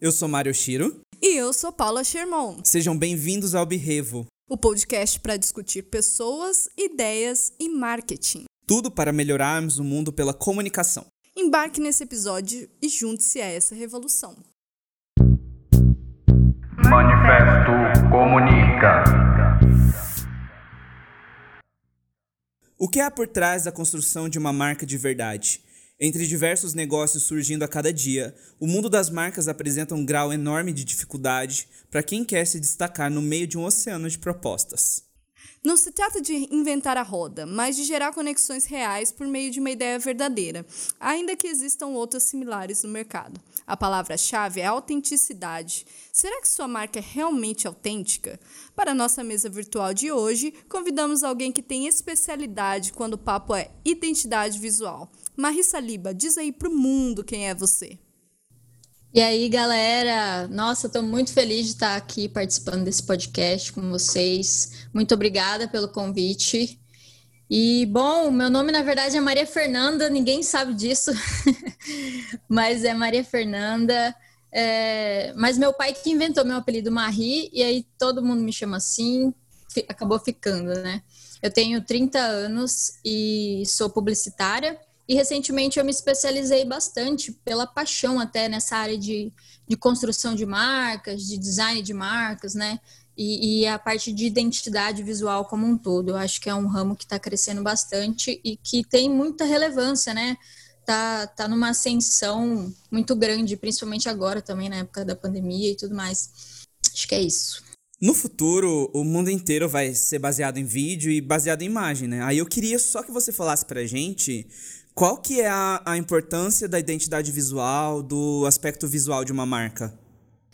Eu sou Mário Shiro. E eu sou Paula Sherman. Sejam bem-vindos ao Birrevo, o podcast para discutir pessoas, ideias e marketing. Tudo para melhorarmos o mundo pela comunicação. Embarque nesse episódio e junte-se a essa revolução. Manifesto Comunica. O que há por trás da construção de uma marca de verdade? Entre diversos negócios surgindo a cada dia, o mundo das marcas apresenta um grau enorme de dificuldade para quem quer se destacar no meio de um oceano de propostas. Não se trata de inventar a roda, mas de gerar conexões reais por meio de uma ideia verdadeira, ainda que existam outras similares no mercado. A palavra-chave é autenticidade. Será que sua marca é realmente autêntica? Para a nossa mesa virtual de hoje, convidamos alguém que tem especialidade quando o papo é identidade visual. Marissa Liba, diz aí pro mundo quem é você. E aí, galera? Nossa, estou muito feliz de estar aqui participando desse podcast com vocês. Muito obrigada pelo convite. E, bom, meu nome na verdade é Maria Fernanda, ninguém sabe disso, mas é Maria Fernanda. É... Mas meu pai que inventou meu apelido Marie, e aí todo mundo me chama assim, acabou ficando, né? Eu tenho 30 anos e sou publicitária. E recentemente eu me especializei bastante pela paixão até nessa área de, de construção de marcas, de design de marcas, né? E, e, a parte de identidade visual como um todo. Eu acho que é um ramo que está crescendo bastante e que tem muita relevância, né? Tá, tá numa ascensão muito grande, principalmente agora também, na época da pandemia e tudo mais. Acho que é isso. No futuro, o mundo inteiro vai ser baseado em vídeo e baseado em imagem, né? Aí eu queria só que você falasse pra gente qual que é a, a importância da identidade visual, do aspecto visual de uma marca?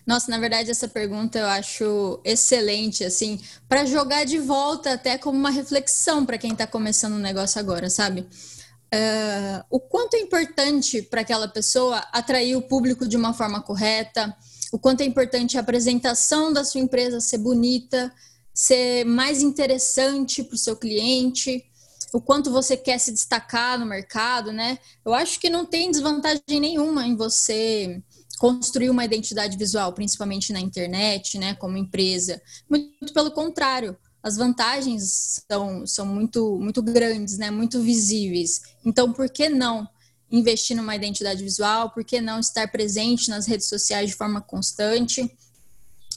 Nossa, na verdade, essa pergunta eu acho excelente, assim, para jogar de volta até como uma reflexão para quem está começando um negócio agora, sabe? Uh, o quanto é importante para aquela pessoa atrair o público de uma forma correta, o quanto é importante a apresentação da sua empresa ser bonita, ser mais interessante para o seu cliente, o quanto você quer se destacar no mercado, né? Eu acho que não tem desvantagem nenhuma em você construir uma identidade visual, principalmente na internet, né, como empresa. Muito pelo contrário, as vantagens são, são muito, muito grandes, né, muito visíveis. Então, por que não investir numa identidade visual? Por que não estar presente nas redes sociais de forma constante?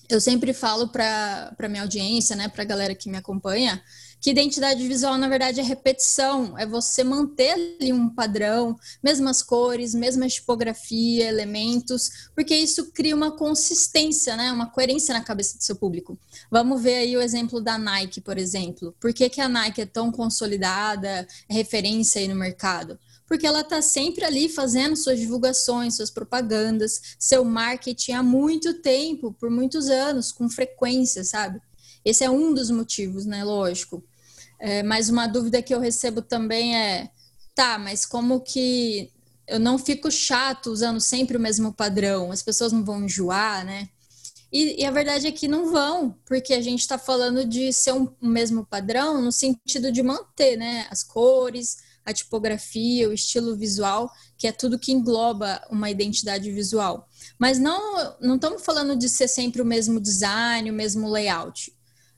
Eu sempre falo para a minha audiência, né, para a galera que me acompanha, que identidade visual, na verdade, é repetição, é você manter ali um padrão, mesmas cores, mesma tipografia, elementos, porque isso cria uma consistência, né? Uma coerência na cabeça do seu público. Vamos ver aí o exemplo da Nike, por exemplo. Por que, que a Nike é tão consolidada, é referência aí no mercado? porque ela está sempre ali fazendo suas divulgações, suas propagandas, seu marketing há muito tempo, por muitos anos, com frequência, sabe? Esse é um dos motivos, né? Lógico. É, mas uma dúvida que eu recebo também é: tá, mas como que eu não fico chato usando sempre o mesmo padrão? As pessoas não vão enjoar, né? E, e a verdade é que não vão, porque a gente está falando de ser um, um mesmo padrão no sentido de manter, né? As cores, a tipografia, o estilo visual, que é tudo que engloba uma identidade visual. Mas não, não estamos falando de ser sempre o mesmo design, o mesmo layout.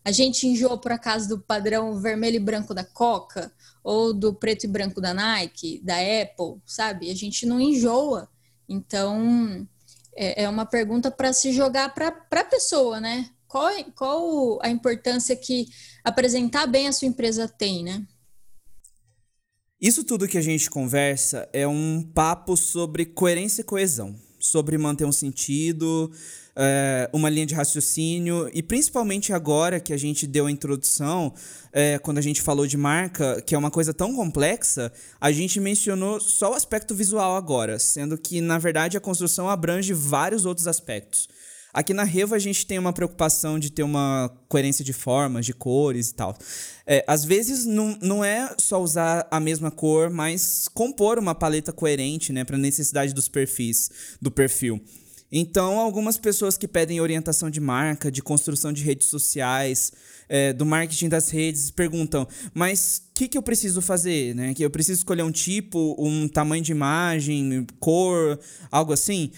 A gente enjoa por acaso do padrão vermelho e branco da Coca ou do preto e branco da Nike, da Apple, sabe? A gente não enjoa. Então, é, é uma pergunta para se jogar para a pessoa, né? Qual, qual a importância que apresentar bem a sua empresa tem, né? Isso tudo que a gente conversa é um papo sobre coerência e coesão, sobre manter um sentido, é, uma linha de raciocínio e principalmente agora que a gente deu a introdução, é, quando a gente falou de marca, que é uma coisa tão complexa, a gente mencionou só o aspecto visual agora, sendo que na verdade a construção abrange vários outros aspectos. Aqui na Revo a gente tem uma preocupação de ter uma coerência de formas, de cores e tal. É, às vezes não, não é só usar a mesma cor, mas compor uma paleta coerente, né, para a necessidade dos perfis, do perfil. Então, algumas pessoas que pedem orientação de marca, de construção de redes sociais, é, do marketing das redes, perguntam: mas o que, que eu preciso fazer? Né? Que eu preciso escolher um tipo, um tamanho de imagem, cor, algo assim?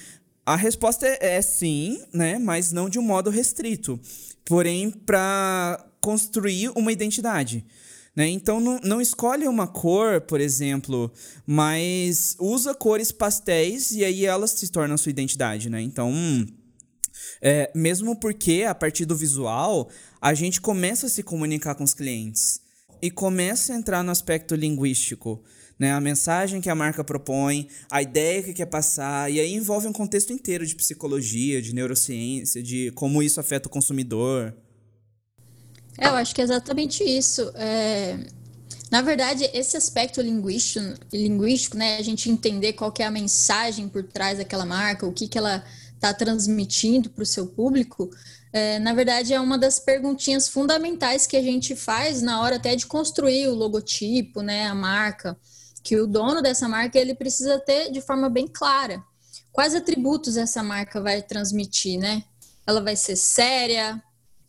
A resposta é, é sim, né? Mas não de um modo restrito. Porém, para construir uma identidade. Né? Então, não, não escolhe uma cor, por exemplo, mas usa cores pastéis e aí elas se tornam sua identidade. Né? Então, é, mesmo porque a partir do visual, a gente começa a se comunicar com os clientes e começa a entrar no aspecto linguístico. Né, a mensagem que a marca propõe, a ideia que quer passar, e aí envolve um contexto inteiro de psicologia, de neurociência, de como isso afeta o consumidor. É, eu acho que é exatamente isso. É... Na verdade, esse aspecto linguístico, linguístico, né, a gente entender qual é a mensagem por trás daquela marca, o que, que ela está transmitindo para o seu público, é, na verdade é uma das perguntinhas fundamentais que a gente faz na hora até de construir o logotipo, né, a marca, que o dono dessa marca ele precisa ter de forma bem clara. Quais atributos essa marca vai transmitir, né? Ela vai ser séria,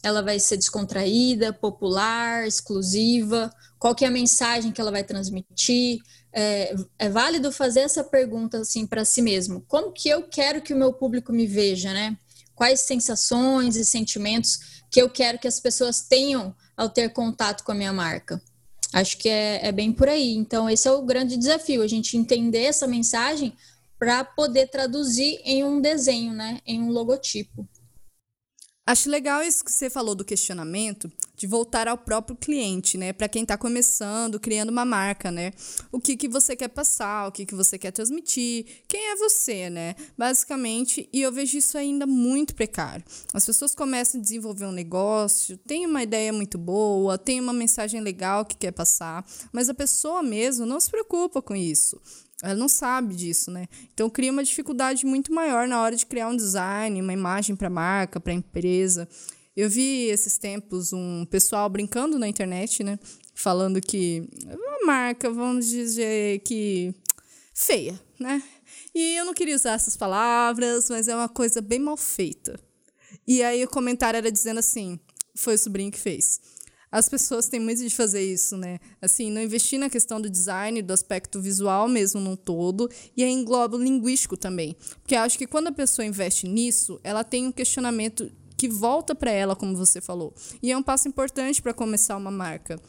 ela vai ser descontraída, popular, exclusiva? Qual que é a mensagem que ela vai transmitir? É, é válido fazer essa pergunta assim para si mesmo. Como que eu quero que o meu público me veja, né? Quais sensações e sentimentos que eu quero que as pessoas tenham ao ter contato com a minha marca? Acho que é, é bem por aí. Então, esse é o grande desafio, a gente entender essa mensagem para poder traduzir em um desenho, né? Em um logotipo. Acho legal isso que você falou do questionamento, de voltar ao próprio cliente, né? Para quem está começando, criando uma marca, né? O que, que você quer passar, o que, que você quer transmitir, quem é você, né? Basicamente, e eu vejo isso ainda muito precário. As pessoas começam a desenvolver um negócio, tem uma ideia muito boa, tem uma mensagem legal que quer passar, mas a pessoa mesmo não se preocupa com isso. Ela não sabe disso, né? Então cria uma dificuldade muito maior na hora de criar um design, uma imagem para a marca, para a empresa. Eu vi esses tempos um pessoal brincando na internet, né? Falando que uma marca, vamos dizer que feia, né? E eu não queria usar essas palavras, mas é uma coisa bem mal feita. E aí o comentário era dizendo assim: foi o sobrinho que fez as pessoas têm muito de fazer isso, né? Assim, não investir na questão do design, do aspecto visual mesmo num todo, e aí engloba o linguístico também. Porque acho que quando a pessoa investe nisso, ela tem um questionamento que volta para ela, como você falou. E é um passo importante para começar uma marca.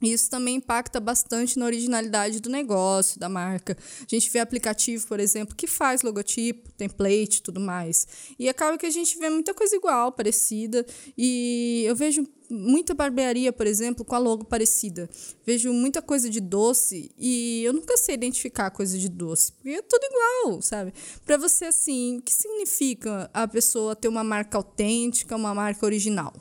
Isso também impacta bastante na originalidade do negócio, da marca. A gente vê aplicativo, por exemplo, que faz logotipo, template tudo mais. E acaba que a gente vê muita coisa igual, parecida. E eu vejo muita barbearia, por exemplo, com a logo parecida. Vejo muita coisa de doce e eu nunca sei identificar coisa de doce, porque é tudo igual, sabe? Para você, assim, o que significa a pessoa ter uma marca autêntica, uma marca original?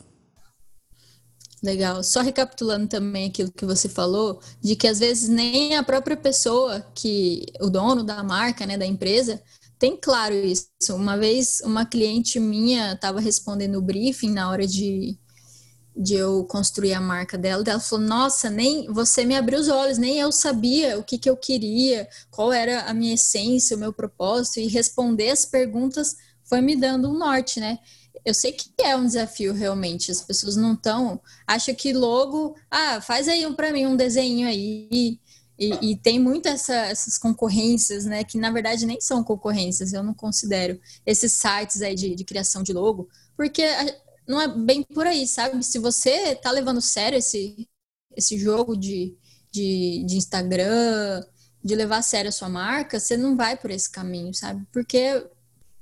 Legal. Só recapitulando também aquilo que você falou, de que às vezes nem a própria pessoa que o dono da marca, né, da empresa, tem claro isso. Uma vez uma cliente minha estava respondendo o briefing na hora de, de eu construir a marca dela, ela falou: "Nossa, nem você me abriu os olhos, nem eu sabia o que que eu queria, qual era a minha essência, o meu propósito e responder as perguntas foi me dando um norte, né? Eu sei que é um desafio realmente. As pessoas não estão. Acha que logo, ah, faz aí um para mim um desenho aí. E, e tem muito essa, essas concorrências, né? Que na verdade nem são concorrências, eu não considero esses sites aí de, de criação de logo, porque não é bem por aí, sabe? Se você tá levando sério esse, esse jogo de, de, de Instagram, de levar a sério a sua marca, você não vai por esse caminho, sabe? Porque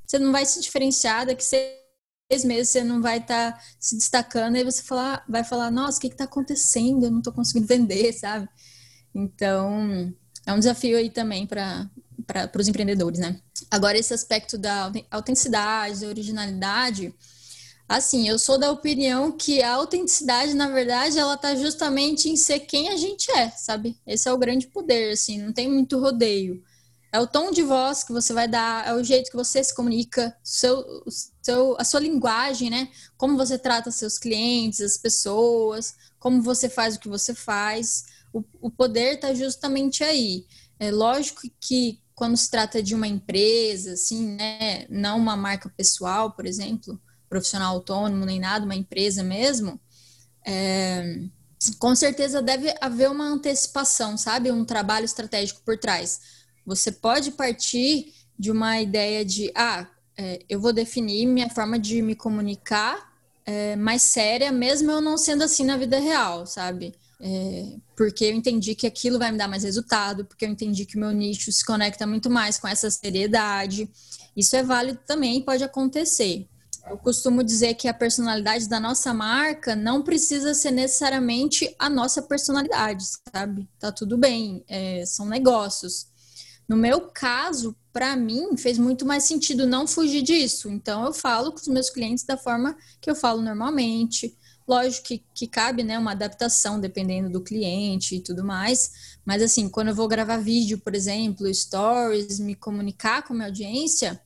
você não vai se diferenciar da que você seis meses você não vai estar tá se destacando, aí você falar, vai falar, nossa, o que está acontecendo? Eu não estou conseguindo vender, sabe? Então, é um desafio aí também para os empreendedores, né? Agora, esse aspecto da autenticidade, da originalidade, assim, eu sou da opinião que a autenticidade, na verdade, ela tá justamente em ser quem a gente é, sabe? Esse é o grande poder, assim, não tem muito rodeio. É o tom de voz que você vai dar, é o jeito que você se comunica, seu, seu, a sua linguagem, né? Como você trata seus clientes, as pessoas, como você faz o que você faz. O, o poder está justamente aí. É lógico que quando se trata de uma empresa, assim, né? Não uma marca pessoal, por exemplo, profissional autônomo, nem nada, uma empresa mesmo. É, com certeza deve haver uma antecipação, sabe? Um trabalho estratégico por trás você pode partir de uma ideia de, ah, é, eu vou definir minha forma de me comunicar é, mais séria, mesmo eu não sendo assim na vida real, sabe? É, porque eu entendi que aquilo vai me dar mais resultado, porque eu entendi que o meu nicho se conecta muito mais com essa seriedade. Isso é válido também, pode acontecer. Eu costumo dizer que a personalidade da nossa marca não precisa ser necessariamente a nossa personalidade, sabe? Tá tudo bem, é, são negócios. No meu caso, para mim, fez muito mais sentido não fugir disso. Então, eu falo com os meus clientes da forma que eu falo normalmente. Lógico que, que cabe né, uma adaptação dependendo do cliente e tudo mais. Mas, assim, quando eu vou gravar vídeo, por exemplo, stories, me comunicar com a minha audiência,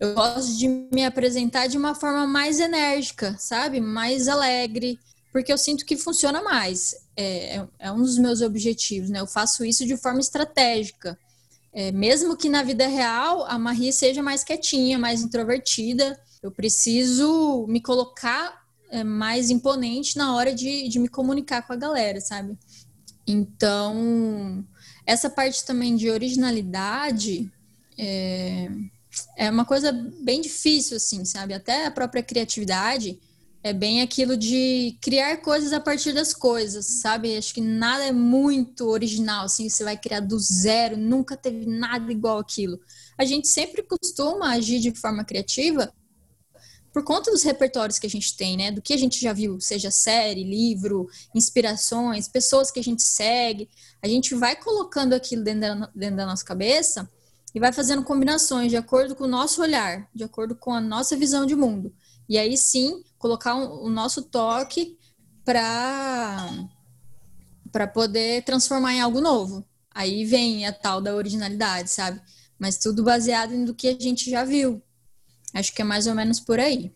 eu gosto de me apresentar de uma forma mais enérgica, sabe? Mais alegre, porque eu sinto que funciona mais. É, é, é um dos meus objetivos, né? Eu faço isso de forma estratégica. É, mesmo que na vida real a Marie seja mais quietinha, mais introvertida, eu preciso me colocar é, mais imponente na hora de, de me comunicar com a galera, sabe? Então, essa parte também de originalidade é, é uma coisa bem difícil, assim, sabe? Até a própria criatividade é bem aquilo de criar coisas a partir das coisas, sabe? Acho que nada é muito original, assim, você vai criar do zero, nunca teve nada igual aquilo. A gente sempre costuma agir de forma criativa por conta dos repertórios que a gente tem, né? Do que a gente já viu, seja série, livro, inspirações, pessoas que a gente segue. A gente vai colocando aquilo dentro da, dentro da nossa cabeça e vai fazendo combinações de acordo com o nosso olhar, de acordo com a nossa visão de mundo. E aí sim, colocar um, o nosso toque para para poder transformar em algo novo. Aí vem a tal da originalidade, sabe? Mas tudo baseado do que a gente já viu. Acho que é mais ou menos por aí.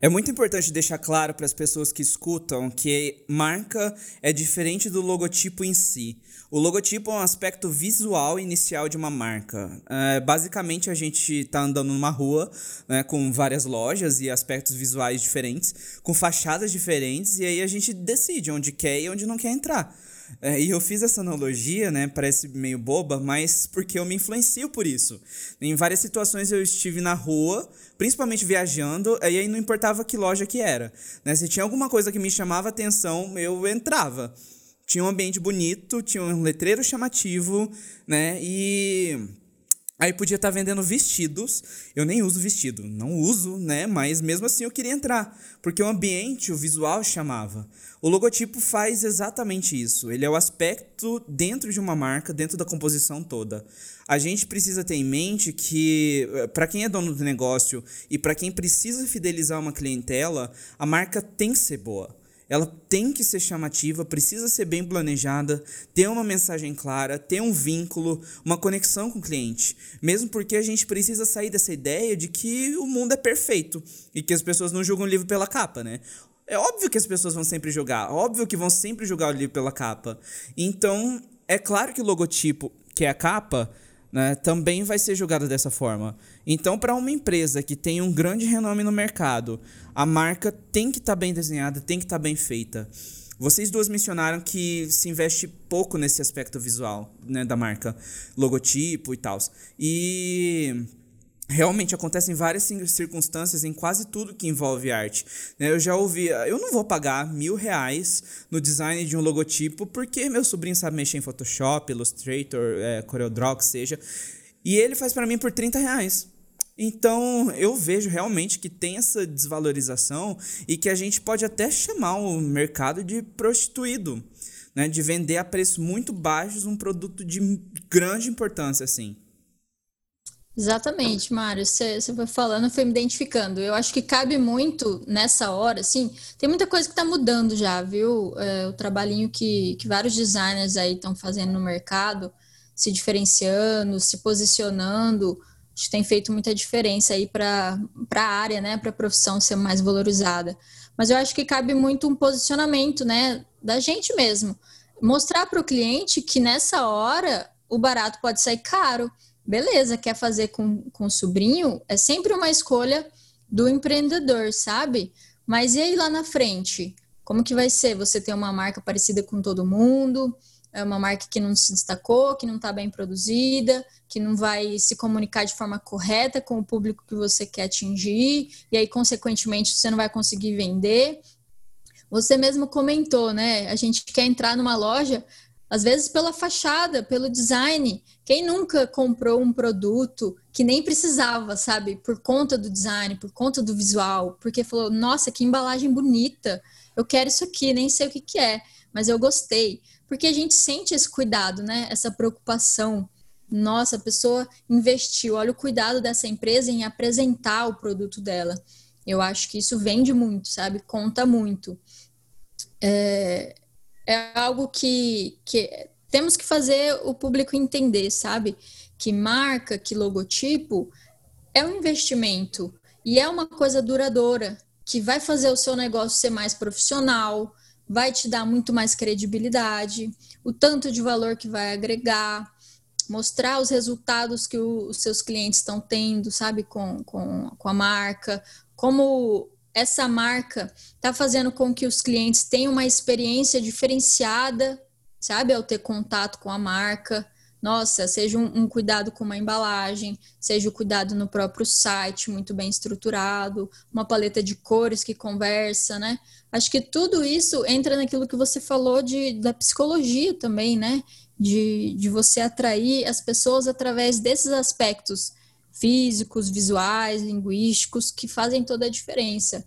É muito importante deixar claro para as pessoas que escutam que marca é diferente do logotipo em si. O logotipo é um aspecto visual inicial de uma marca. É, basicamente, a gente está andando numa rua né, com várias lojas e aspectos visuais diferentes, com fachadas diferentes, e aí a gente decide onde quer e onde não quer entrar. É, e eu fiz essa analogia, né? Parece meio boba, mas porque eu me influencio por isso. Em várias situações eu estive na rua, principalmente viajando, e aí não importava que loja que era. Né? Se tinha alguma coisa que me chamava atenção, eu entrava. Tinha um ambiente bonito, tinha um letreiro chamativo, né? E Aí podia estar vendendo vestidos. Eu nem uso vestido, não uso, né? Mas mesmo assim eu queria entrar, porque o ambiente, o visual chamava. O logotipo faz exatamente isso. Ele é o aspecto dentro de uma marca, dentro da composição toda. A gente precisa ter em mente que, eh, para quem é dono do negócio e para quem precisa fidelizar uma clientela, a marca tem que ser boa. Ela tem que ser chamativa, precisa ser bem planejada, ter uma mensagem clara, ter um vínculo, uma conexão com o cliente. Mesmo porque a gente precisa sair dessa ideia de que o mundo é perfeito e que as pessoas não julgam o livro pela capa, né? É óbvio que as pessoas vão sempre julgar, óbvio que vão sempre julgar o livro pela capa. Então, é claro que o logotipo, que é a capa, né, também vai ser julgado dessa forma. Então, para uma empresa que tem um grande renome no mercado, a marca tem que estar tá bem desenhada, tem que estar tá bem feita. Vocês duas mencionaram que se investe pouco nesse aspecto visual né, da marca, logotipo e tal. E realmente acontecem várias circunstâncias em quase tudo que envolve arte. Né? Eu já ouvi, eu não vou pagar mil reais no design de um logotipo porque meu sobrinho sabe mexer em Photoshop, Illustrator, é, CorelDRAW, que seja, e ele faz para mim por 30 reais. Então, eu vejo realmente que tem essa desvalorização e que a gente pode até chamar o mercado de prostituído, né? De vender a preços muito baixos um produto de grande importância, assim. Exatamente, Mário. Você foi falando, foi me identificando. Eu acho que cabe muito nessa hora, assim, tem muita coisa que está mudando já, viu? É, o trabalhinho que, que vários designers aí estão fazendo no mercado, se diferenciando, se posicionando, acho que tem feito muita diferença aí para a área, né? Para a profissão ser mais valorizada. Mas eu acho que cabe muito um posicionamento, né? Da gente mesmo. Mostrar para o cliente que nessa hora o barato pode sair caro beleza, quer fazer com, com o sobrinho, é sempre uma escolha do empreendedor, sabe? Mas e aí lá na frente? Como que vai ser? Você ter uma marca parecida com todo mundo? é uma marca que não se destacou, que não está bem produzida, que não vai se comunicar de forma correta com o público que você quer atingir, e aí, consequentemente, você não vai conseguir vender. Você mesmo comentou, né? A gente quer entrar numa loja, às vezes pela fachada, pelo design. Quem nunca comprou um produto que nem precisava, sabe? Por conta do design, por conta do visual, porque falou: nossa, que embalagem bonita, eu quero isso aqui, nem sei o que, que é, mas eu gostei. Porque a gente sente esse cuidado, né? Essa preocupação. Nossa, a pessoa investiu, olha o cuidado dessa empresa em apresentar o produto dela. Eu acho que isso vende muito, sabe? Conta muito. É, é algo que, que temos que fazer o público entender, sabe? Que marca, que logotipo é um investimento e é uma coisa duradoura que vai fazer o seu negócio ser mais profissional, vai te dar muito mais credibilidade, o tanto de valor que vai agregar, mostrar os resultados que o, os seus clientes estão tendo, sabe, com, com, com a marca, como essa marca está fazendo com que os clientes tenham uma experiência diferenciada, sabe, ao ter contato com a marca. Nossa, seja um, um, cuidado com uma embalagem, seja o cuidado no próprio site, muito bem estruturado, uma paleta de cores que conversa, né? Acho que tudo isso entra naquilo que você falou de, da psicologia também, né? De, de você atrair as pessoas através desses aspectos físicos, visuais, linguísticos, que fazem toda a diferença.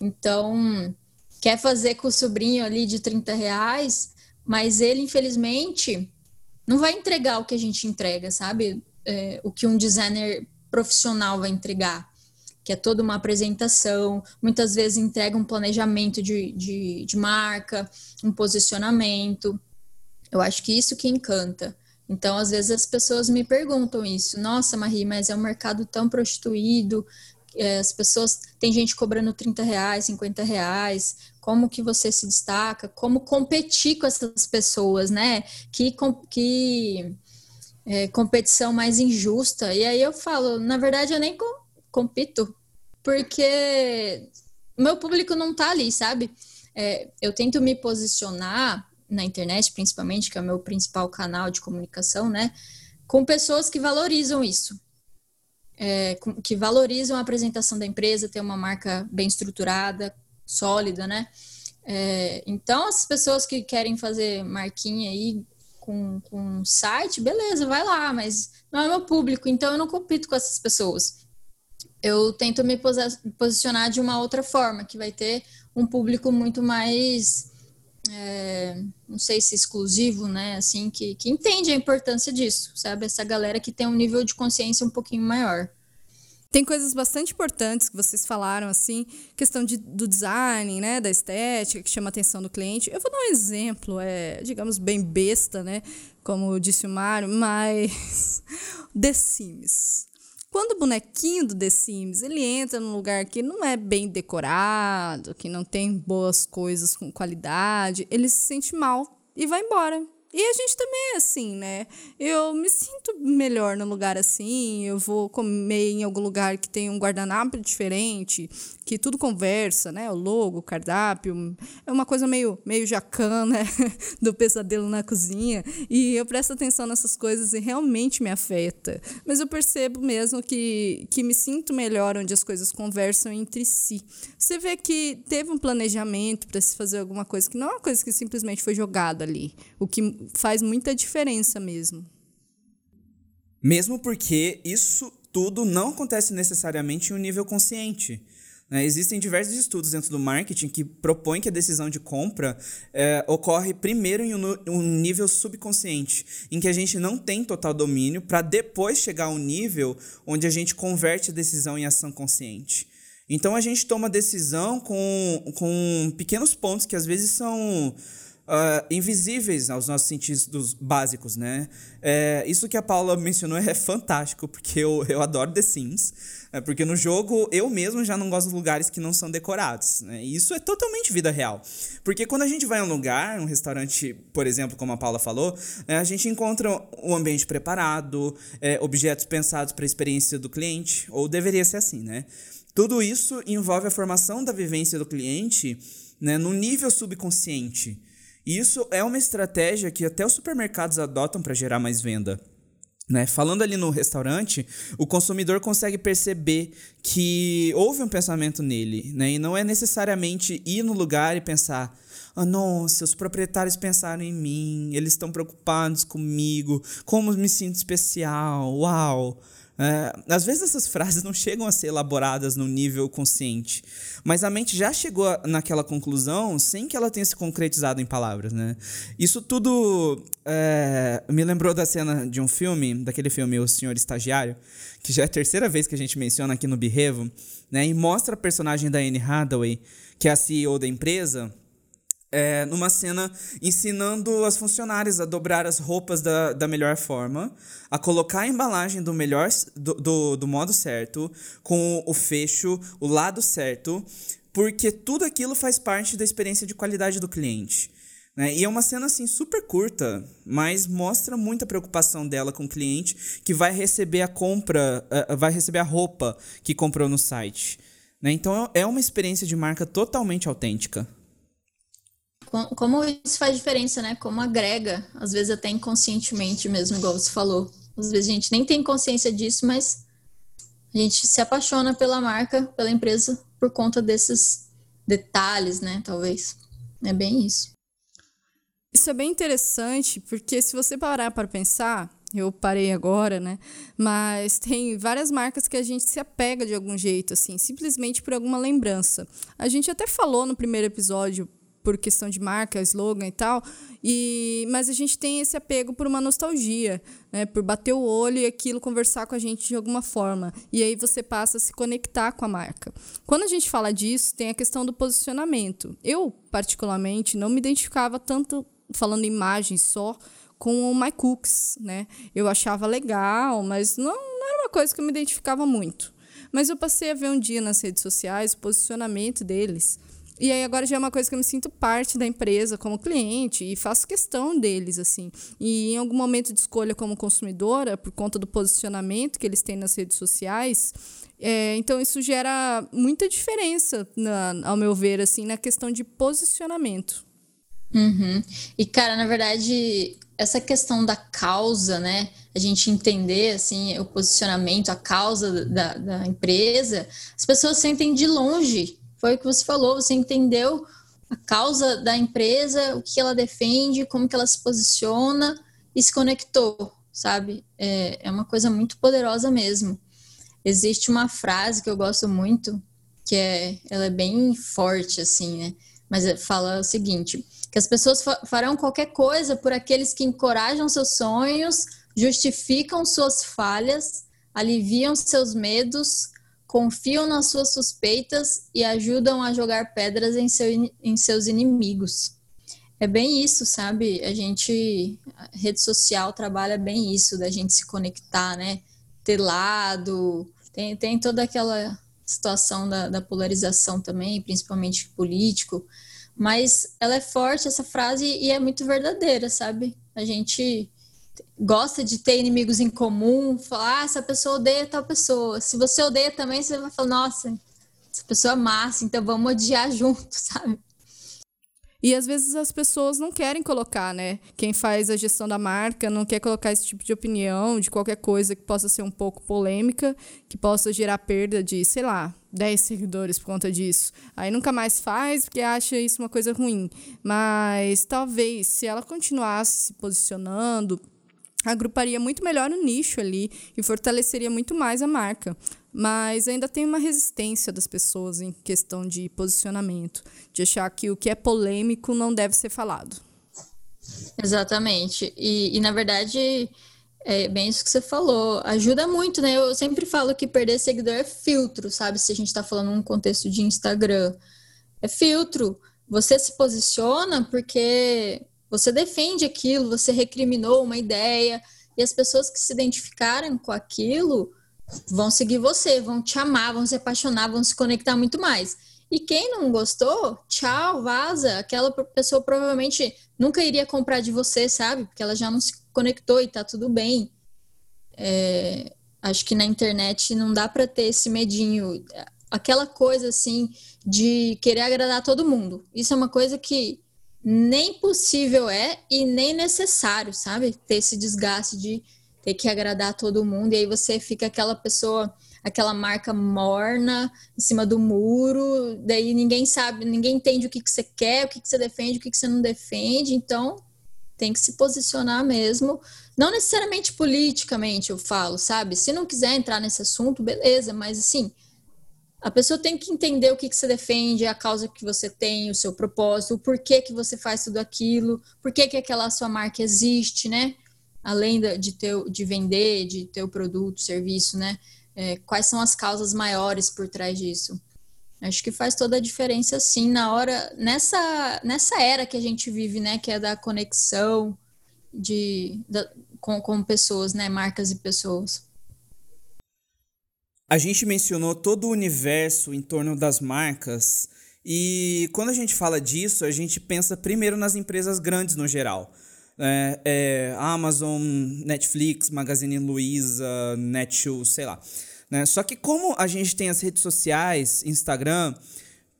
Então, quer fazer com o sobrinho ali de 30 reais, mas ele, infelizmente, não vai entregar o que a gente entrega, sabe? É, o que um designer profissional vai entregar, que é toda uma apresentação, muitas vezes entrega um planejamento de, de, de marca, um posicionamento. Eu acho que isso que encanta. Então, às vezes as pessoas me perguntam isso. Nossa, Marie, mas é um mercado tão prostituído, é, as pessoas, tem gente cobrando 30 reais, 50 reais, como que você se destaca, como competir com essas pessoas, né? Que, que é, competição mais injusta. E aí eu falo, na verdade eu nem compito, porque meu público não tá ali, sabe? É, eu tento me posicionar na internet, principalmente, que é o meu principal canal de comunicação, né? Com pessoas que valorizam isso é, que valorizam a apresentação da empresa, ter uma marca bem estruturada, sólida, né? É, então, as pessoas que querem fazer marquinha aí com, com site, beleza, vai lá, mas não é meu público, então eu não compito com essas pessoas. Eu tento me posicionar de uma outra forma, que vai ter um público muito mais, é, não sei se exclusivo, né? Assim, que, que entende a importância disso, sabe? Essa galera que tem um nível de consciência um pouquinho maior. Tem coisas bastante importantes que vocês falaram, assim, questão de, do design, né, da estética, que chama a atenção do cliente. Eu vou dar um exemplo, é, digamos, bem besta, né, como disse o Mário, mas The Sims. Quando o bonequinho do The Sims, ele entra num lugar que não é bem decorado, que não tem boas coisas com qualidade, ele se sente mal e vai embora. E a gente também é assim, né? Eu me sinto melhor no lugar assim, eu vou comer em algum lugar que tem um guardanapo diferente, que tudo conversa, né? O logo, o cardápio, é uma coisa meio, meio jacan, né? Do pesadelo na cozinha. E eu presto atenção nessas coisas e realmente me afeta. Mas eu percebo mesmo que, que me sinto melhor onde as coisas conversam entre si. Você vê que teve um planejamento para se fazer alguma coisa que não é uma coisa que simplesmente foi jogada ali. O que faz muita diferença mesmo. Mesmo porque isso tudo não acontece necessariamente em um nível consciente. Né? Existem diversos estudos dentro do marketing que propõem que a decisão de compra é, ocorre primeiro em um, um, nível subconsciente, em que a gente não tem total domínio, para depois chegar a um nível onde a gente converte a decisão em ação consciente. Então a gente toma decisão com, com pequenos pontos que às vezes são uh, invisíveis aos nossos sentidos básicos, né? É, isso que a Paula mencionou é fantástico, porque eu, eu adoro The Sims. É, porque no jogo eu mesmo já não gosto de lugares que não são decorados. Né? E isso é totalmente vida real. Porque quando a gente vai em um lugar, um restaurante, por exemplo, como a Paula falou, né, a gente encontra um ambiente preparado, é, objetos pensados para a experiência do cliente, ou deveria ser assim, né? Tudo isso envolve a formação da vivência do cliente né, no nível subconsciente. Isso é uma estratégia que até os supermercados adotam para gerar mais venda. Né? Falando ali no restaurante, o consumidor consegue perceber que houve um pensamento nele, né? E não é necessariamente ir no lugar e pensar: ah, nossa, os proprietários pensaram em mim, eles estão preocupados comigo, como me sinto especial, uau. É, às vezes essas frases não chegam a ser elaboradas no nível consciente, mas a mente já chegou naquela conclusão sem que ela tenha se concretizado em palavras, né? Isso tudo é, me lembrou da cena de um filme, daquele filme O Senhor Estagiário, que já é a terceira vez que a gente menciona aqui no Berevo, né? E mostra a personagem da Anne Hathaway, que é a CEO da empresa, é, numa cena ensinando as funcionárias a dobrar as roupas da, da melhor forma, a colocar a embalagem do melhor do, do, do modo certo, com o fecho, o lado certo, porque tudo aquilo faz parte da experiência de qualidade do cliente. Né? E é uma cena assim super curta, mas mostra muita preocupação dela com o cliente que vai receber a compra, uh, vai receber a roupa que comprou no site. Né? Então é uma experiência de marca totalmente autêntica. Como isso faz diferença, né? Como agrega, às vezes até inconscientemente mesmo, igual você falou. Às vezes a gente nem tem consciência disso, mas a gente se apaixona pela marca, pela empresa, por conta desses detalhes, né? Talvez. É bem isso. Isso é bem interessante, porque se você parar para pensar, eu parei agora, né? Mas tem várias marcas que a gente se apega de algum jeito, assim, simplesmente por alguma lembrança. A gente até falou no primeiro episódio por questão de marca, slogan e tal. E, mas a gente tem esse apego por uma nostalgia, né? Por bater o olho e aquilo conversar com a gente de alguma forma. E aí você passa a se conectar com a marca. Quando a gente fala disso, tem a questão do posicionamento. Eu, particularmente, não me identificava tanto falando imagens só com o My Cooks, né? Eu achava legal, mas não, não era uma coisa que eu me identificava muito. Mas eu passei a ver um dia nas redes sociais o posicionamento deles e aí agora já é uma coisa que eu me sinto parte da empresa como cliente e faço questão deles, assim. E em algum momento de escolha como consumidora, por conta do posicionamento que eles têm nas redes sociais, é, então isso gera muita diferença, na, ao meu ver, assim, na questão de posicionamento. Uhum. E, cara, na verdade, essa questão da causa, né? A gente entender, assim, o posicionamento, a causa da, da empresa, as pessoas sentem de longe foi o que você falou, você entendeu a causa da empresa, o que ela defende, como que ela se posiciona e se conectou, sabe? É, é uma coisa muito poderosa mesmo. Existe uma frase que eu gosto muito, que é, ela é bem forte, assim, né? Mas é, fala o seguinte, que as pessoas farão qualquer coisa por aqueles que encorajam seus sonhos, justificam suas falhas, aliviam seus medos, confiam nas suas suspeitas e ajudam a jogar pedras em, seu, em seus inimigos. É bem isso, sabe? A gente, a rede social trabalha bem isso, da gente se conectar, né? Ter lado, tem, tem toda aquela situação da, da polarização também, principalmente político, mas ela é forte, essa frase, e é muito verdadeira, sabe? A gente gosta de ter inimigos em comum, falar, ah, essa pessoa odeia tal pessoa. Se você odeia também, você vai falar, nossa, essa pessoa é massa, então vamos odiar junto, sabe? E às vezes as pessoas não querem colocar, né? Quem faz a gestão da marca não quer colocar esse tipo de opinião, de qualquer coisa que possa ser um pouco polêmica, que possa gerar perda de, sei lá, 10 seguidores por conta disso. Aí nunca mais faz porque acha isso uma coisa ruim. Mas talvez se ela continuasse se posicionando, agruparia muito melhor o nicho ali e fortaleceria muito mais a marca. Mas ainda tem uma resistência das pessoas em questão de posicionamento, de achar que o que é polêmico não deve ser falado. Exatamente. E, e na verdade, é bem isso que você falou. Ajuda muito, né? Eu sempre falo que perder seguidor é filtro, sabe? Se a gente está falando num contexto de Instagram. É filtro. Você se posiciona porque você defende aquilo, você recriminou uma ideia, e as pessoas que se identificaram com aquilo vão seguir você, vão te amar, vão se apaixonar, vão se conectar muito mais. E quem não gostou, tchau, vaza. Aquela pessoa provavelmente nunca iria comprar de você, sabe? Porque ela já não se conectou e tá tudo bem. É, acho que na internet não dá para ter esse medinho, aquela coisa assim de querer agradar todo mundo. Isso é uma coisa que nem possível é e nem necessário, sabe? Ter esse desgaste de ter que agradar todo mundo. E aí você fica aquela pessoa, aquela marca morna em cima do muro, daí ninguém sabe, ninguém entende o que, que você quer, o que, que você defende, o que, que você não defende, então tem que se posicionar mesmo, não necessariamente politicamente, eu falo, sabe? Se não quiser entrar nesse assunto, beleza, mas assim, a pessoa tem que entender o que, que você defende, a causa que você tem, o seu propósito, o porquê que você faz tudo aquilo, por que, que aquela sua marca existe, né? Além de, ter, de vender, de ter o produto, serviço, né? É, quais são as causas maiores por trás disso? Acho que faz toda a diferença, sim, na hora, nessa, nessa era que a gente vive, né? Que é da conexão de, da, com, com pessoas, né? Marcas e pessoas. A gente mencionou todo o universo em torno das marcas e quando a gente fala disso, a gente pensa primeiro nas empresas grandes no geral. É, é, Amazon, Netflix, Magazine Luiza, Netshoes, sei lá. Né? Só que como a gente tem as redes sociais, Instagram,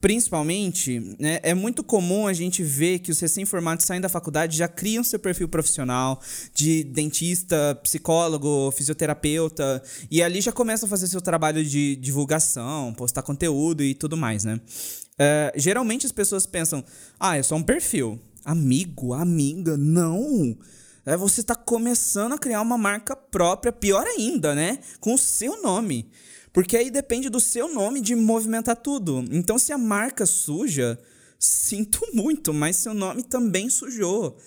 principalmente, né, é muito comum a gente ver que os recém-formados saem da faculdade já criam seu perfil profissional de dentista, psicólogo, fisioterapeuta, e ali já começam a fazer seu trabalho de divulgação, postar conteúdo e tudo mais, né? É, geralmente as pessoas pensam, ah, é só um perfil. Amigo, amiga, não! É, você está começando a criar uma marca própria, pior ainda, né? Com o seu nome. Porque aí depende do seu nome de movimentar tudo. Então, se a marca suja, sinto muito, mas seu nome também sujou.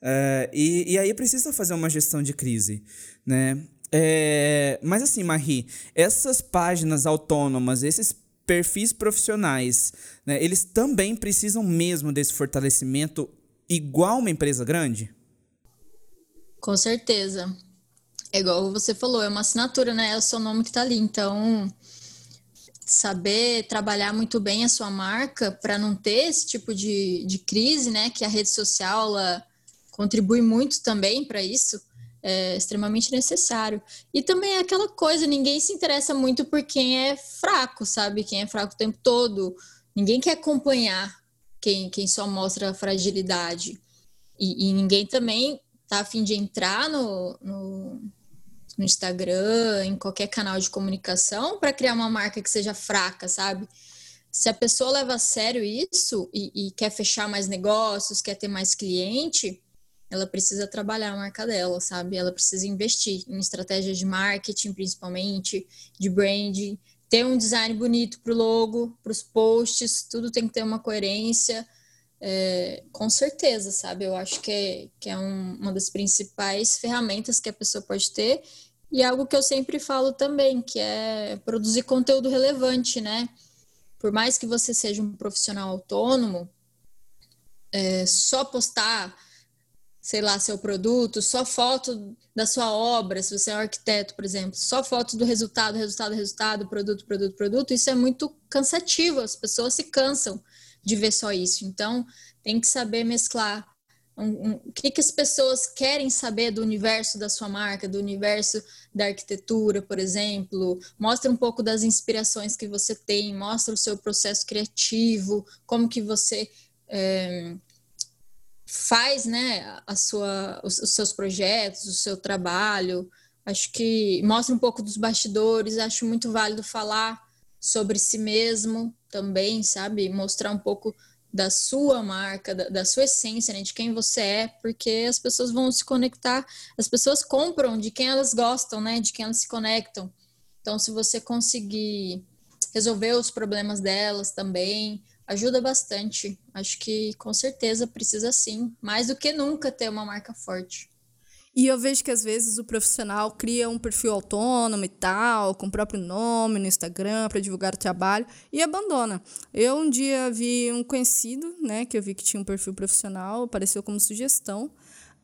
É, e, e aí precisa fazer uma gestão de crise, né? É, mas assim, Marie, essas páginas autônomas, esses perfis profissionais, né, eles também precisam mesmo desse fortalecimento igual uma empresa grande? Com certeza é igual você falou, é uma assinatura, né? É o seu nome que está ali. Então, saber trabalhar muito bem a sua marca para não ter esse tipo de, de crise, né? Que a rede social ela contribui muito também para isso. É extremamente necessário. E também é aquela coisa, ninguém se interessa muito por quem é fraco, sabe? Quem é fraco o tempo todo. Ninguém quer acompanhar quem, quem só mostra fragilidade. E, e ninguém também tá a fim de entrar no, no, no Instagram, em qualquer canal de comunicação, para criar uma marca que seja fraca, sabe? Se a pessoa leva a sério isso e, e, quer fechar mais negócios, quer ter mais cliente, ela precisa trabalhar a marca dela, sabe? Ela precisa investir em estratégias de marketing, principalmente, de branding, ter um design bonito para o logo, para os posts, tudo tem que ter uma coerência. É, com certeza, sabe? Eu acho que é, que é um, uma das principais ferramentas que a pessoa pode ter e algo que eu sempre falo também, que é produzir conteúdo relevante, né? Por mais que você seja um profissional autônomo, é, só postar, sei lá, seu produto, só foto da sua obra, se você é um arquiteto, por exemplo, só foto do resultado, resultado, resultado, produto, produto, produto, isso é muito cansativo, as pessoas se cansam de ver só isso. Então, tem que saber mesclar um, um, o que, que as pessoas querem saber do universo da sua marca, do universo da arquitetura, por exemplo. Mostra um pouco das inspirações que você tem, mostra o seu processo criativo, como que você é, faz né, a sua, os, os seus projetos, o seu trabalho. Acho que mostra um pouco dos bastidores, acho muito válido falar sobre si mesmo também, sabe? Mostrar um pouco da sua marca, da, da, sua essência, né, de quem você é, porque as pessoas vão se conectar, as pessoas compram de quem elas gostam, né, de quem elas se conectam. Então, se você conseguir resolver os problemas delas também, ajuda bastante. Acho que com certeza precisa sim, mais do que nunca ter uma marca forte. E eu vejo que às vezes o profissional cria um perfil autônomo e tal, com o próprio nome no Instagram para divulgar o trabalho e abandona. Eu um dia vi um conhecido, né, que eu vi que tinha um perfil profissional, apareceu como sugestão.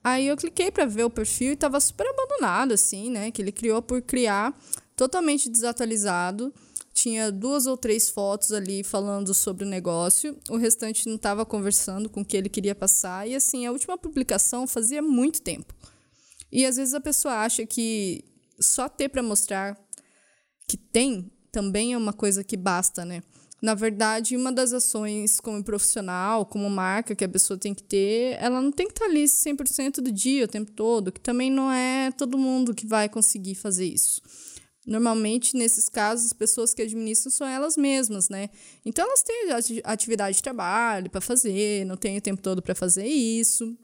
Aí eu cliquei para ver o perfil e estava super abandonado assim, né, que ele criou por criar, totalmente desatualizado. Tinha duas ou três fotos ali falando sobre o negócio, o restante não estava conversando com o que ele queria passar e assim, a última publicação fazia muito tempo. E às vezes a pessoa acha que só ter para mostrar que tem também é uma coisa que basta, né? Na verdade, uma das ações como profissional, como marca que a pessoa tem que ter, ela não tem que estar ali 100% do dia, o tempo todo, que também não é todo mundo que vai conseguir fazer isso. Normalmente, nesses casos, as pessoas que administram são elas mesmas, né? Então, elas têm atividade de trabalho para fazer, não têm o tempo todo para fazer isso.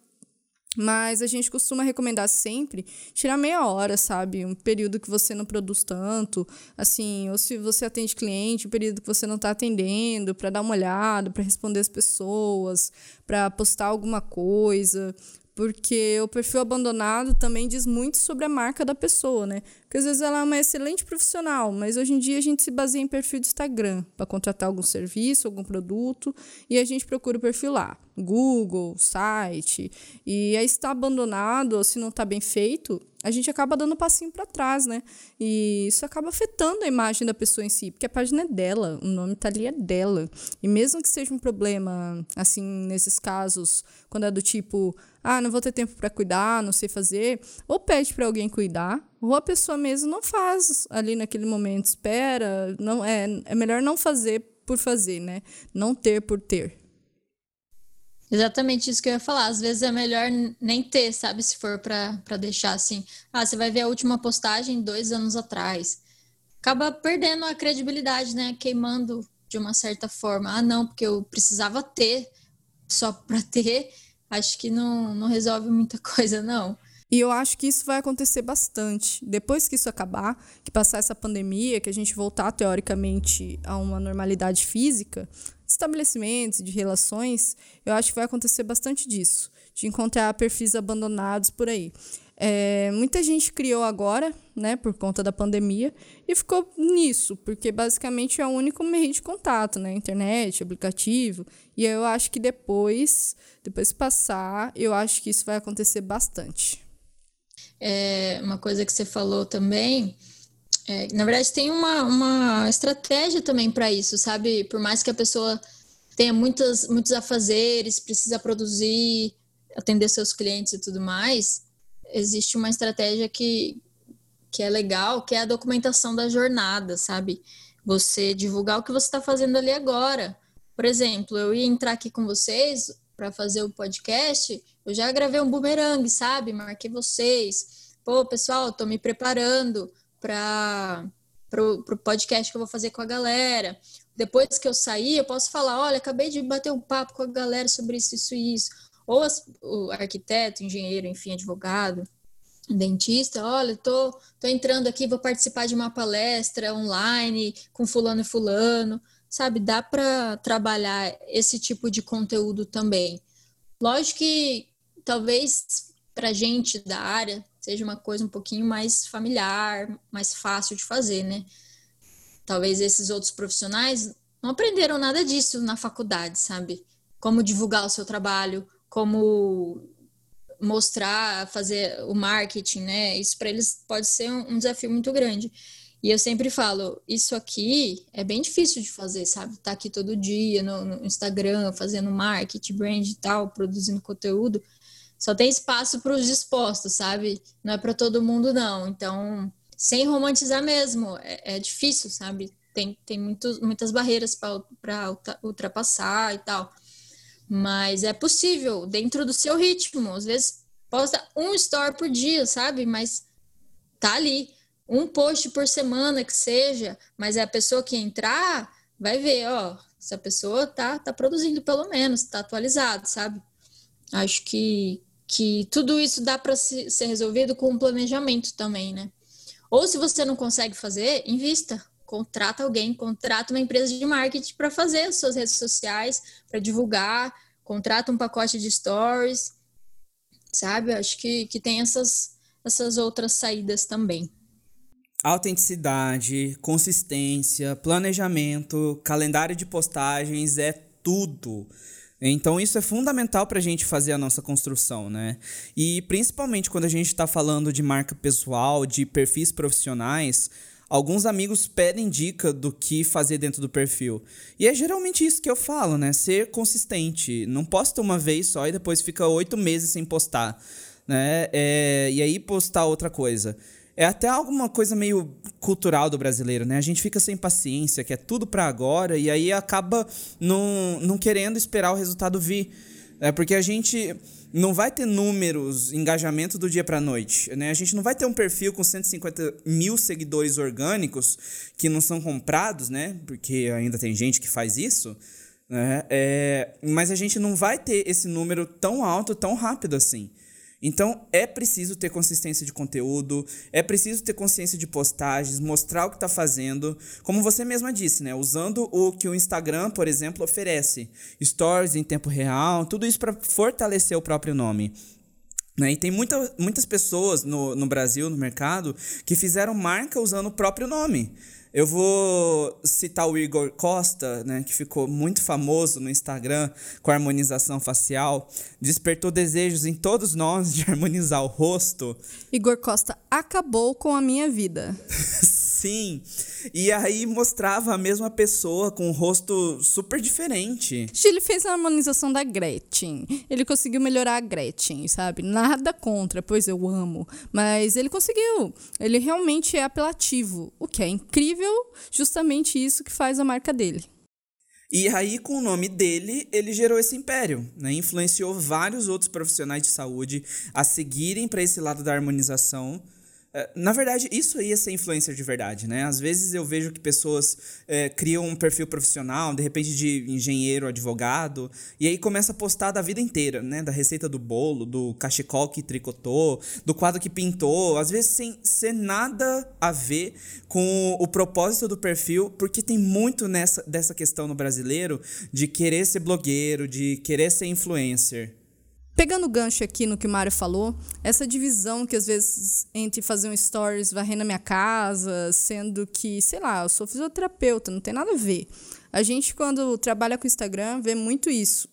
Mas a gente costuma recomendar sempre tirar meia hora, sabe? Um período que você não produz tanto, assim, ou se você atende cliente, um período que você não está atendendo, para dar uma olhada, para responder as pessoas, para postar alguma coisa porque o perfil abandonado também diz muito sobre a marca da pessoa, né? Porque às vezes ela é uma excelente profissional, mas hoje em dia a gente se baseia em perfil do Instagram para contratar algum serviço, algum produto, e a gente procura o perfil lá, Google, site, e aí está abandonado ou se não está bem feito, a gente acaba dando um passinho para trás, né? E isso acaba afetando a imagem da pessoa em si, porque a página é dela, o nome tá ali é dela. E mesmo que seja um problema, assim, nesses casos, quando é do tipo, ah, não vou ter tempo para cuidar, não sei fazer, ou pede para alguém cuidar, ou a pessoa mesmo não faz ali naquele momento, espera, não é, é melhor não fazer por fazer, né? Não ter por ter. Exatamente isso que eu ia falar. Às vezes é melhor nem ter, sabe? Se for para deixar assim. Ah, você vai ver a última postagem dois anos atrás. Acaba perdendo a credibilidade, né? Queimando de uma certa forma. Ah, não, porque eu precisava ter só para ter. Acho que não, não resolve muita coisa, não. E eu acho que isso vai acontecer bastante. Depois que isso acabar, que passar essa pandemia, que a gente voltar teoricamente a uma normalidade física, de estabelecimentos, de relações, eu acho que vai acontecer bastante disso, de encontrar perfis abandonados por aí. É, muita gente criou agora, né, por conta da pandemia, e ficou nisso, porque basicamente é o único meio de contato, né, internet, aplicativo. E eu acho que depois, depois que passar, eu acho que isso vai acontecer bastante é, uma coisa que você falou também, é, na verdade tem uma, uma estratégia também para isso, sabe? Por mais que a pessoa tenha muitas, muitos afazeres, precisa produzir, atender seus clientes e tudo mais, existe uma estratégia que, que é legal, que é a documentação da jornada, sabe? Você divulgar o que você está fazendo ali agora. Por exemplo, eu ia entrar aqui com vocês para fazer o podcast, eu já gravei um boomerang, sabe? Marquei vocês. Pô, pessoal, tô me preparando para pro podcast que eu vou fazer com a galera. Depois que eu sair, eu posso falar, olha, acabei de bater um papo com a galera sobre isso, isso e isso. Ou as, o arquiteto, engenheiro, enfim, advogado, dentista, olha, tô, tô entrando aqui, vou participar de uma palestra online com fulano e fulano sabe? Dá para trabalhar esse tipo de conteúdo também. Lógico que talvez para gente da área seja uma coisa um pouquinho mais familiar, mais fácil de fazer, né? Talvez esses outros profissionais não aprenderam nada disso na faculdade, sabe? Como divulgar o seu trabalho, como mostrar, fazer o marketing, né? Isso para eles pode ser um desafio muito grande. E eu sempre falo, isso aqui é bem difícil de fazer, sabe? Tá aqui todo dia no, no Instagram, fazendo marketing, brand e tal, produzindo conteúdo. Só tem espaço para os dispostos, sabe? Não é para todo mundo, não. Então, sem romantizar mesmo, é, é difícil, sabe? Tem, tem muitas barreiras para ultrapassar e tal. Mas é possível, dentro do seu ritmo. Às vezes, posta um story por dia, sabe? Mas tá ali um post por semana que seja, mas é a pessoa que entrar vai ver, ó, se a pessoa tá, tá produzindo pelo menos, tá atualizado, sabe? Acho que, que tudo isso dá para ser resolvido com um planejamento também, né? Ou se você não consegue fazer, invista, contrata alguém, contrata uma empresa de marketing para fazer as suas redes sociais, para divulgar, contrata um pacote de stories, sabe? Acho que, que tem essas, essas outras saídas também autenticidade, consistência, planejamento, calendário de postagens, é tudo. Então isso é fundamental para a gente fazer a nossa construção, né? E principalmente quando a gente está falando de marca pessoal, de perfis profissionais, alguns amigos pedem dica do que fazer dentro do perfil. E é geralmente isso que eu falo, né? Ser consistente. Não posta uma vez só e depois fica oito meses sem postar, né? É, e aí postar outra coisa. é até alguma coisa meio cultural do brasileiro, né? A gente fica sem paciência, quer tudo para agora, e aí acaba não, não querendo esperar o resultado vir. É porque a gente não vai ter números, engajamento do dia para noite, né? A gente não vai ter um perfil com 150 mil seguidores orgânicos que não são comprados, né? Porque ainda tem gente que faz isso, né? É, mas a gente não vai ter esse número tão alto, tão rápido assim. Então é preciso ter consistência de conteúdo, é preciso ter consciência de postagens, mostrar o que está fazendo, como você mesma disse, né? Usando o que o Instagram, por exemplo, oferece, stories em tempo real, tudo isso para fortalecer o próprio nome. Né? E tem muita, muitas pessoas no, no Brasil, no mercado, que fizeram marca usando o próprio nome. Eu vou citar o Igor Costa, né, que ficou muito famoso no Instagram com a harmonização facial. Despertou desejos em todos nós de harmonizar o rosto. Igor Costa acabou com a minha vida. Sim. E aí mostrava a mesma pessoa com um rosto super diferente. Ele fez a harmonização da Gretchen. Ele conseguiu melhorar a Gretchen, sabe? Nada contra, pois eu amo. Mas ele conseguiu. Ele realmente é apelativo, o que é incrível, justamente isso que faz a marca dele. E aí, com o nome dele, ele gerou esse império, né? Influenciou vários outros profissionais de saúde a seguirem para esse lado da harmonização na verdade, isso ia ser influencer de verdade, né? Às vezes eu vejo que pessoas é, criam um perfil profissional, de repente de engenheiro, advogado, e aí começa a postar da vida inteira, né? Da receita do bolo, do cachecol que tricotou, do quadro que pintou, às vezes sem ser nada a ver com o propósito do perfil, porque tem muito nessa dessa questão no brasileiro de querer ser blogueiro, de querer ser influencer. Pegando o gancho aqui no que o Mário falou, essa divisão que às vezes entre fazer um stories varrendo a minha casa, sendo que, sei lá, eu sou fisioterapeuta, não tem nada a ver. A gente, quando trabalha com Instagram, vê muito isso.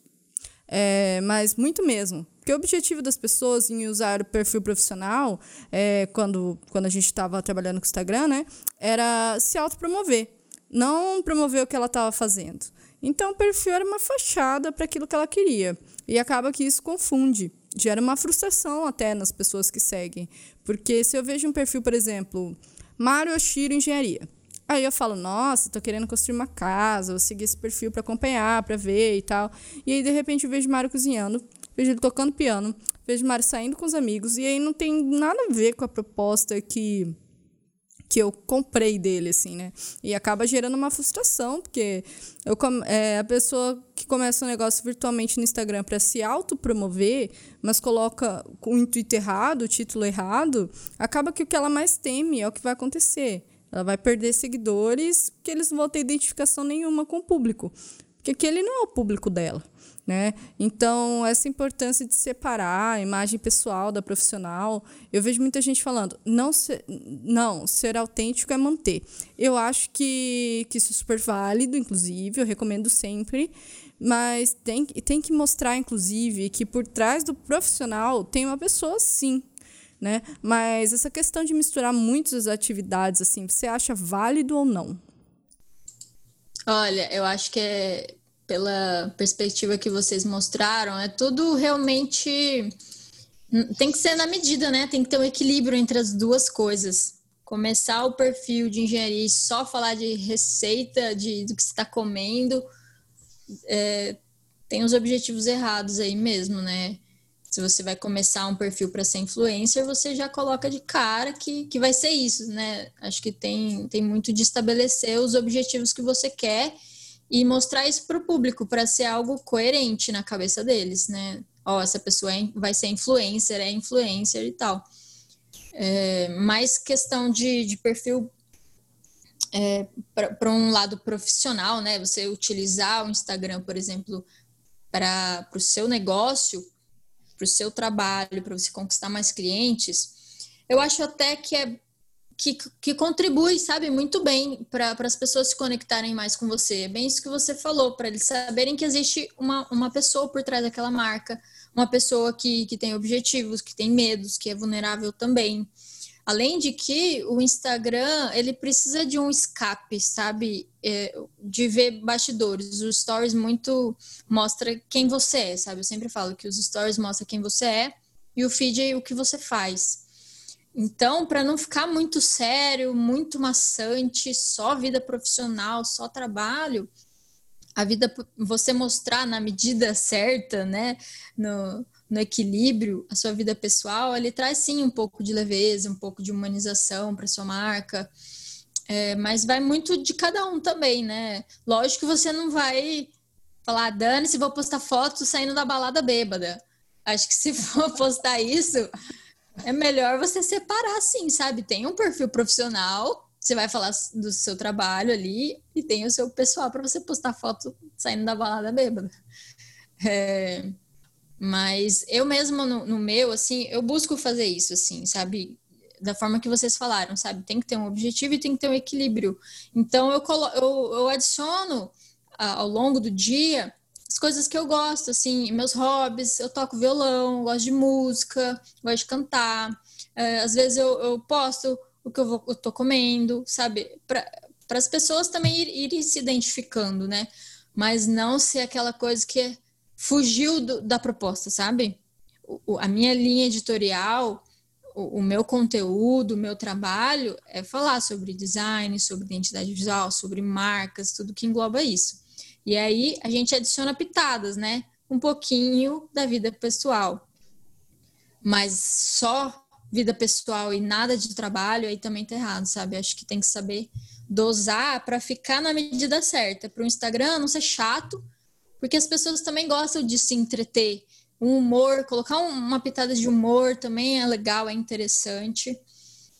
É, mas muito mesmo. Porque o objetivo das pessoas em usar o perfil profissional, é, quando, quando a gente estava trabalhando com o Instagram, né, era se autopromover. Não promover o que ela estava fazendo. Então, o perfil era uma fachada para aquilo que ela queria. E acaba que isso confunde. Gera uma frustração até nas pessoas que seguem. Porque se eu vejo um perfil, por exemplo, Mário Oshiro Engenharia. Aí eu falo, nossa, tô querendo construir uma casa, vou seguir esse perfil para acompanhar, para ver e tal. E aí, de repente, eu vejo Mário cozinhando, vejo ele tocando piano, vejo Mário saindo com os amigos, e aí não tem nada a ver com a proposta que que eu comprei dele, assim, né? E acaba gerando uma frustração, porque eu, é, a pessoa que começa um negócio virtualmente no Instagram para se autopromover, mas coloca o intuito errado, o título errado, acaba que o que ela mais teme é o que vai acontecer. Ela vai perder seguidores, porque eles não vão ter identificação nenhuma com o público. Porque aquele não é o público dela. Né? Então, essa importância de separar a imagem pessoal da profissional, eu vejo muita gente falando, não ser, não, ser autêntico é manter. Eu acho que, que isso é super válido, inclusive, eu recomendo sempre, mas tem, tem que mostrar, inclusive, que por trás do profissional tem uma pessoa, sim, né? Mas essa questão de misturar muitas atividades, assim, você acha válido ou não? Olha, eu acho que é pela perspectiva que vocês mostraram, é tudo realmente. Tem que ser na medida, né? Tem que ter um equilíbrio entre as duas coisas. Começar o perfil de engenharia e só falar de receita, de, do que você está comendo, é, tem os objetivos errados aí mesmo, né? Se você vai começar um perfil para ser influencer, você já coloca de cara que, que vai ser isso, né? Acho que tem, tem muito de estabelecer os objetivos que você quer e mostrar isso para o público, para ser algo coerente na cabeça deles, né? Ó, oh, essa pessoa é, vai ser influencer, é influencer e tal. É, mais questão de, de perfil é, para um lado profissional, né? Você utilizar o Instagram, por exemplo, para o seu negócio, para o seu trabalho, para você conquistar mais clientes, eu acho até que é que, que contribui, sabe, muito bem para as pessoas se conectarem mais com você. É bem isso que você falou, para eles saberem que existe uma, uma pessoa por trás daquela marca, uma pessoa que, que tem objetivos, que tem medos, que é vulnerável também. Além de que o Instagram, ele precisa de um escape, sabe? É, de ver bastidores. Os stories muito mostra quem você é, sabe? Eu sempre falo que os stories mostram quem você é e o feed é o que você faz. Então, para não ficar muito sério, muito maçante, só vida profissional, só trabalho, a vida você mostrar na medida certa, né, no, no equilíbrio, a sua vida pessoal, ele traz sim um pouco de leveza, um pouco de humanização para sua marca. É, mas vai muito de cada um também, né? Lógico que você não vai falar, Dani, se vou postar foto saindo da balada bêbada. Acho que se for postar isso, é melhor você separar assim, sabe? Tem um perfil profissional, você vai falar do seu trabalho ali, e tem o seu pessoal para você postar foto saindo da balada bêbada. É, mas eu mesma no, no meu, assim, eu busco fazer isso, assim, sabe? da forma que vocês falaram, sabe? Tem que ter um objetivo e tem que ter um equilíbrio. Então, eu, colo eu, eu adiciono ao longo do dia as coisas que eu gosto, assim, meus hobbies. Eu toco violão, gosto de música, gosto de cantar. É, às vezes eu, eu posto o que eu, vou, eu tô comendo, sabe? Para as pessoas também ir, irem se identificando, né? Mas não ser aquela coisa que fugiu do, da proposta, sabe? O, a minha linha editorial o, meu conteúdo, o meu trabalho é falar sobre design, sobre identidade visual, sobre marcas, tudo que engloba isso. E aí a gente adiciona pitadas, né? Um pouquinho da vida pessoal. Mas só vida pessoal e nada de trabalho, aí também tá errado, sabe? Acho que tem que saber dosar para ficar na medida certa. Para o Instagram não ser chato, porque as pessoas também gostam de se entreter um humor, colocar uma pitada de humor também é legal, é interessante.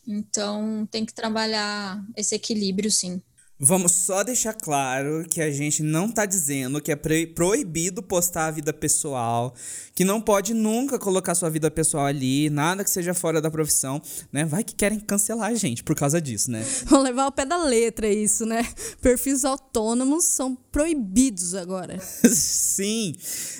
Então tem que trabalhar esse equilíbrio, sim. Vamos só deixar claro que a gente não tá dizendo que é proibido postar a vida pessoal, que não pode nunca colocar sua vida pessoal ali, nada que seja fora da profissão, né? Vai que querem cancelar a gente por causa disso, né? Vão levar ao pé da letra isso, né? Perfis autônomos são proibidos agora. Sim,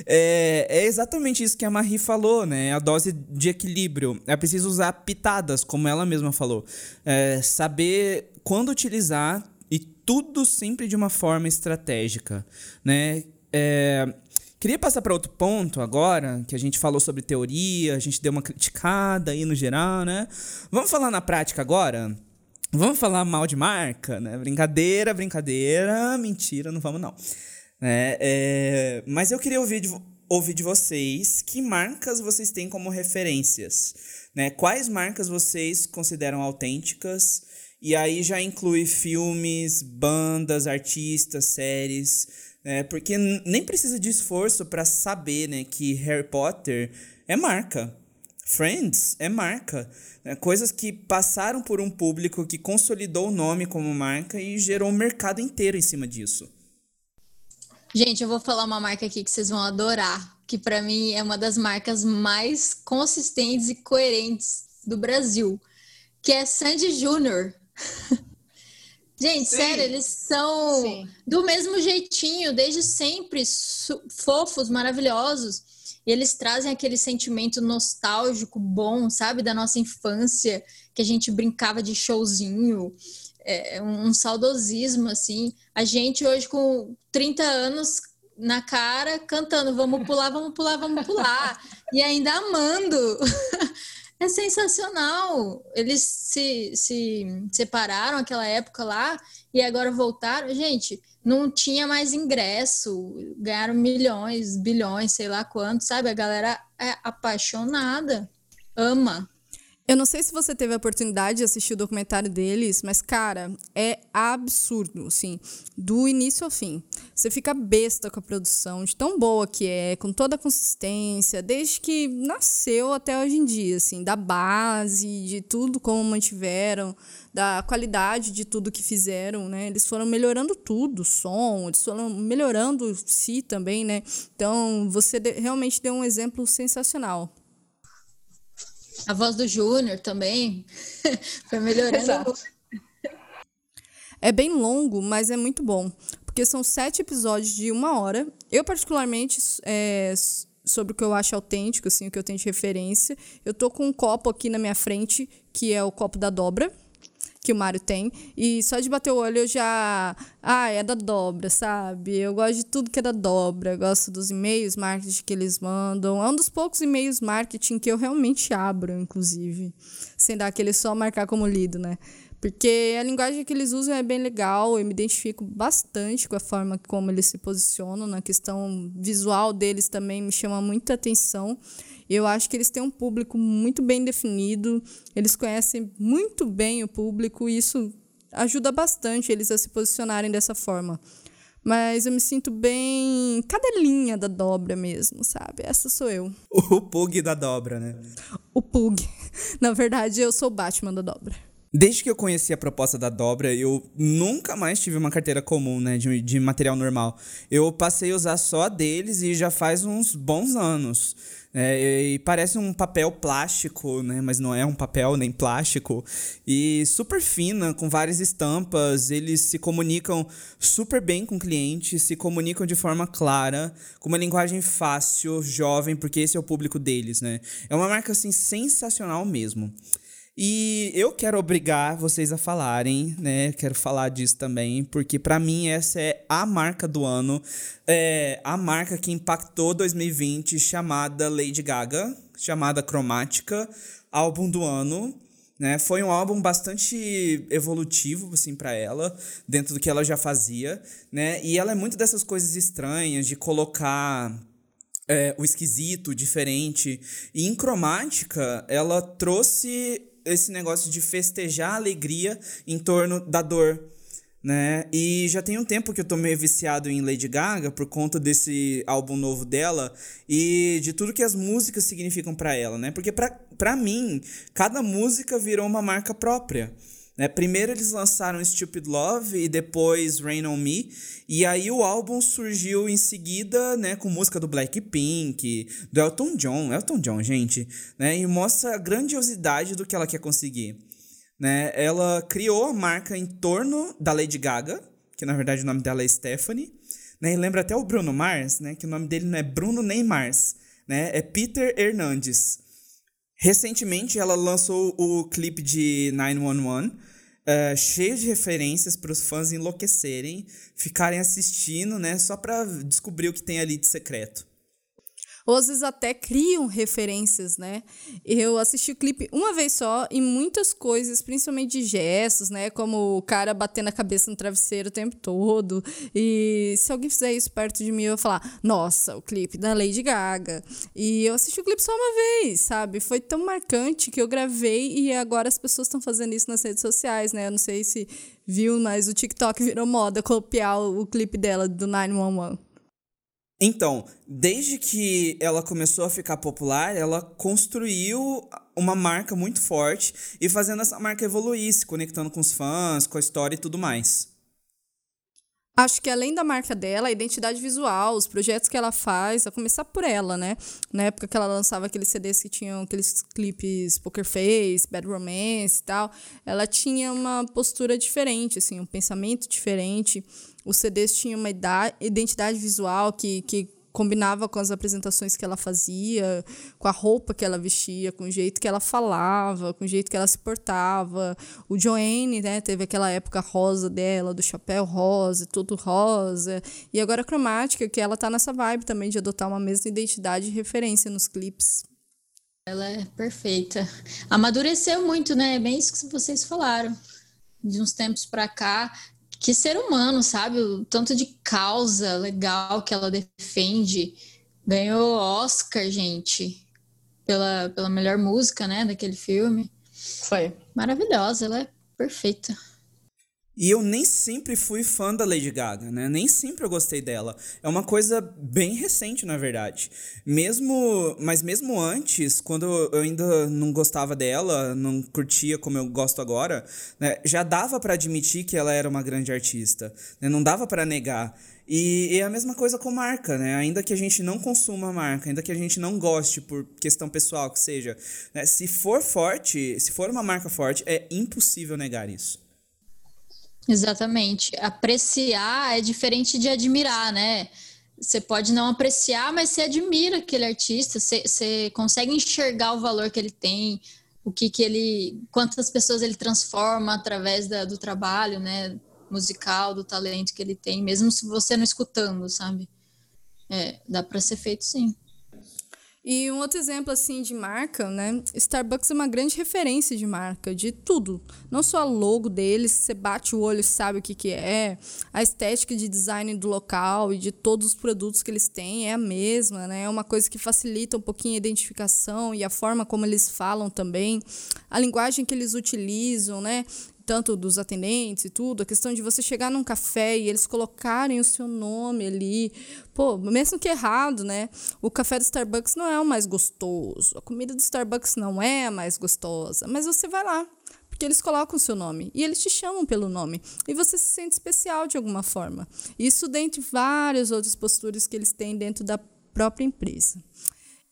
é, é exatamente isso que a Marie falou, né? A dose de equilíbrio. É preciso usar pitadas, como ela mesma falou. É, saber quando utilizar tudo sempre de uma forma estratégica, né? É, queria passar para outro ponto agora, que a gente falou sobre teoria, a gente deu uma criticada aí no geral, né? Vamos falar na prática agora? Vamos falar mal de marca, né? Brincadeira, brincadeira, mentira, não vamos não. É, é, mas eu queria ouvir de, ouvir de vocês que marcas vocês têm como referências, né? Quais marcas vocês consideram autênticas? E aí já inclui filmes, bandas, artistas, séries, né? Porque nem precisa de esforço para saber, né, que Harry Potter é marca. Friends é marca. Né? Coisas que passaram por um público que consolidou o nome como marca e gerou um mercado inteiro em cima disso. Gente, eu vou falar uma marca aqui que vocês vão adorar, que para mim é uma das marcas mais consistentes e coerentes do Brasil, que é Sandy Júnior. Gente, Sim. sério, eles são Sim. do mesmo jeitinho, desde sempre, fofos, maravilhosos. E eles trazem aquele sentimento nostálgico bom, sabe, da nossa infância, que a gente brincava de showzinho, é, um saudosismo, assim. A gente hoje com 30 anos na cara, cantando, vamos pular, vamos pular, vamos pular. e ainda amando. É sensacional. Eles se, se separaram aquela época lá e agora voltaram. Gente, não tinha mais ingresso, ganharam milhões, bilhões, sei lá quanto, sabe? A galera é apaixonada, ama. Eu não sei se você teve a oportunidade de assistir o documentário deles, mas, cara, é absurdo, assim, do início ao fim. Você fica besta com a produção, de tão boa que é, com toda a consistência, desde que nasceu até hoje em dia, assim, da base, de tudo como mantiveram, da qualidade de tudo que fizeram, né? Eles foram melhorando tudo, o som, eles foram melhorando si também, né? Então, você realmente deu um exemplo sensacional. A voz do Júnior também foi melhorando. Exato. É bem longo, mas é muito bom. Porque são sete episódios de uma hora. Eu, particularmente, é, sobre o que eu acho autêntico, assim, o que eu tenho de referência, eu tô com um copo aqui na minha frente, que é o copo da dobra, que o Mário tem. E só de bater o olho eu já. Ah, é da dobra, sabe? Eu gosto de tudo que é da dobra. Eu gosto dos e-mails marketing que eles mandam. É um dos poucos e-mails marketing que eu realmente abro, inclusive. Sem dar aquele só marcar como lido, né? Porque a linguagem que eles usam é bem legal, eu me identifico bastante com a forma como eles se posicionam, na questão visual deles também me chama muita atenção. Eu acho que eles têm um público muito bem definido, eles conhecem muito bem o público e isso ajuda bastante eles a se posicionarem dessa forma. Mas eu me sinto bem cadelinha da dobra mesmo, sabe? Essa sou eu. O Pug da dobra, né? O Pug. Na verdade, eu sou o Batman da dobra. Desde que eu conheci a proposta da dobra, eu nunca mais tive uma carteira comum, né, de, de material normal. Eu passei a usar só a deles e já faz uns bons anos. É, e parece um papel plástico, né? Mas não é um papel nem plástico. E super fina, com várias estampas. Eles se comunicam super bem com o cliente, se comunicam de forma clara, com uma linguagem fácil, jovem, porque esse é o público deles, né? É uma marca assim sensacional mesmo. E eu quero obrigar vocês a falarem, né? Quero falar disso também, porque para mim essa é a marca do ano, é a marca que impactou 2020, chamada Lady Gaga, chamada Cromática, álbum do ano. Né? Foi um álbum bastante evolutivo assim para ela, dentro do que ela já fazia, né? E ela é muito dessas coisas estranhas de colocar é, o esquisito, diferente. E em cromática, ela trouxe esse negócio de festejar a alegria em torno da dor. Né? E já tem um tempo que eu tô meio viciado em Lady Gaga por conta desse álbum novo dela e de tudo que as músicas significam para ela, né? Porque para mim, cada música virou uma marca própria. Né? Primeiro eles lançaram Stupid Love e depois Rain On Me. E aí o álbum surgiu em seguida, né, com música do Blackpink, do Elton John. Elton John, gente. Né? E mostra a grandiosidade do que ela quer conseguir. Né? Ela criou a marca em torno da Lady Gaga, que na verdade o nome dela é Stephanie. Né? E lembra até o Bruno Mars, né? que o nome dele não é Bruno nem Mars. Né? É Peter Hernandes. Recentemente ela lançou o clipe de 911, uh, cheio de referências para os fãs enlouquecerem, ficarem assistindo, né, só para descobrir o que tem ali de secreto. Ou às vezes até criam referências, né? Eu assisti o clipe uma vez só e muitas coisas, principalmente de gestos, né? Como o cara batendo a cabeça no travesseiro o tempo todo. E se alguém fizer isso perto de mim, eu vou falar, nossa, o clipe da Lady Gaga. E eu assisti o clipe só uma vez, sabe? Foi tão marcante que eu gravei e agora as pessoas estão fazendo isso nas redes sociais, né? Eu não sei se viu, mas o TikTok virou moda copiar o, clipe dela do 911. Então, desde que ela começou a ficar popular, ela construiu uma marca muito forte e fazendo essa marca evoluir, se conectando com os fãs, com a história e tudo mais. Acho que além da marca dela, a identidade visual, os projetos que ela faz, a começar por ela, né? Na época que ela lançava aqueles CDs que tinham aqueles clipes Poker Face, Bad Romance e tal, ela tinha uma postura diferente, assim, um pensamento diferente. Os CDs tinham uma identidade visual que, que combinava com as apresentações que ela fazia, com a roupa que ela vestia, com o jeito que ela falava, com o jeito que ela se portava. O Joanne, né, teve aquela época rosa dela, do chapéu rosa, tudo rosa. E agora a cromática, que ela tá nessa vibe também de adotar uma mesma identidade e referência nos clipes. Ela é perfeita. Amadureceu muito, né? É bem isso que vocês falaram. De uns tempos para cá, que ser humano, sabe? O tanto de causa legal que ela defende. Ganhou Oscar, gente, pela, pela melhor música, né, daquele filme. Foi. Maravilhosa, ela é perfeita. E eu nem sempre fui fã da Lady Gaga, né? Nem sempre eu gostei dela. É uma coisa bem recente, na verdade. Mesmo, mas mesmo antes, quando eu ainda não gostava dela, não curtia como eu gosto agora, né? já dava para admitir que ela era uma grande artista, né? Não dava para negar. E, é a mesma coisa com marca, né? Ainda que a gente não consuma a marca, ainda que a gente não goste por questão pessoal que seja, né? se for forte, se for uma marca forte, é impossível negar isso. Exatamente. Apreciar é diferente de admirar, né? Você pode não apreciar, mas você admira aquele artista, você, você consegue enxergar o valor que ele tem, o que que ele, quantas pessoas ele transforma através da, do trabalho, né, musical, do talento que ele tem, mesmo se você não escutando, sabe? É, dá para ser feito sim. E um outro exemplo assim de marca, né? Starbucks é uma grande referência de marca, de tudo. Não só o logo deles, você bate o olho e sabe o que, que é, a estética de design do local e de todos os produtos que eles têm é a mesma, né? É uma coisa que facilita um pouquinho a identificação e a forma como eles falam também, a linguagem que eles utilizam, né? Tanto dos atendentes e tudo, a questão de você chegar num café e eles colocarem o seu nome ali. Pô, mesmo que errado, né? O café do Starbucks não é o mais gostoso, a comida do Starbucks não é a mais gostosa, mas você vai lá, porque eles colocam o seu nome e eles te chamam pelo nome e você se sente especial de alguma forma. Isso dentre várias outras posturas que eles têm dentro da própria empresa.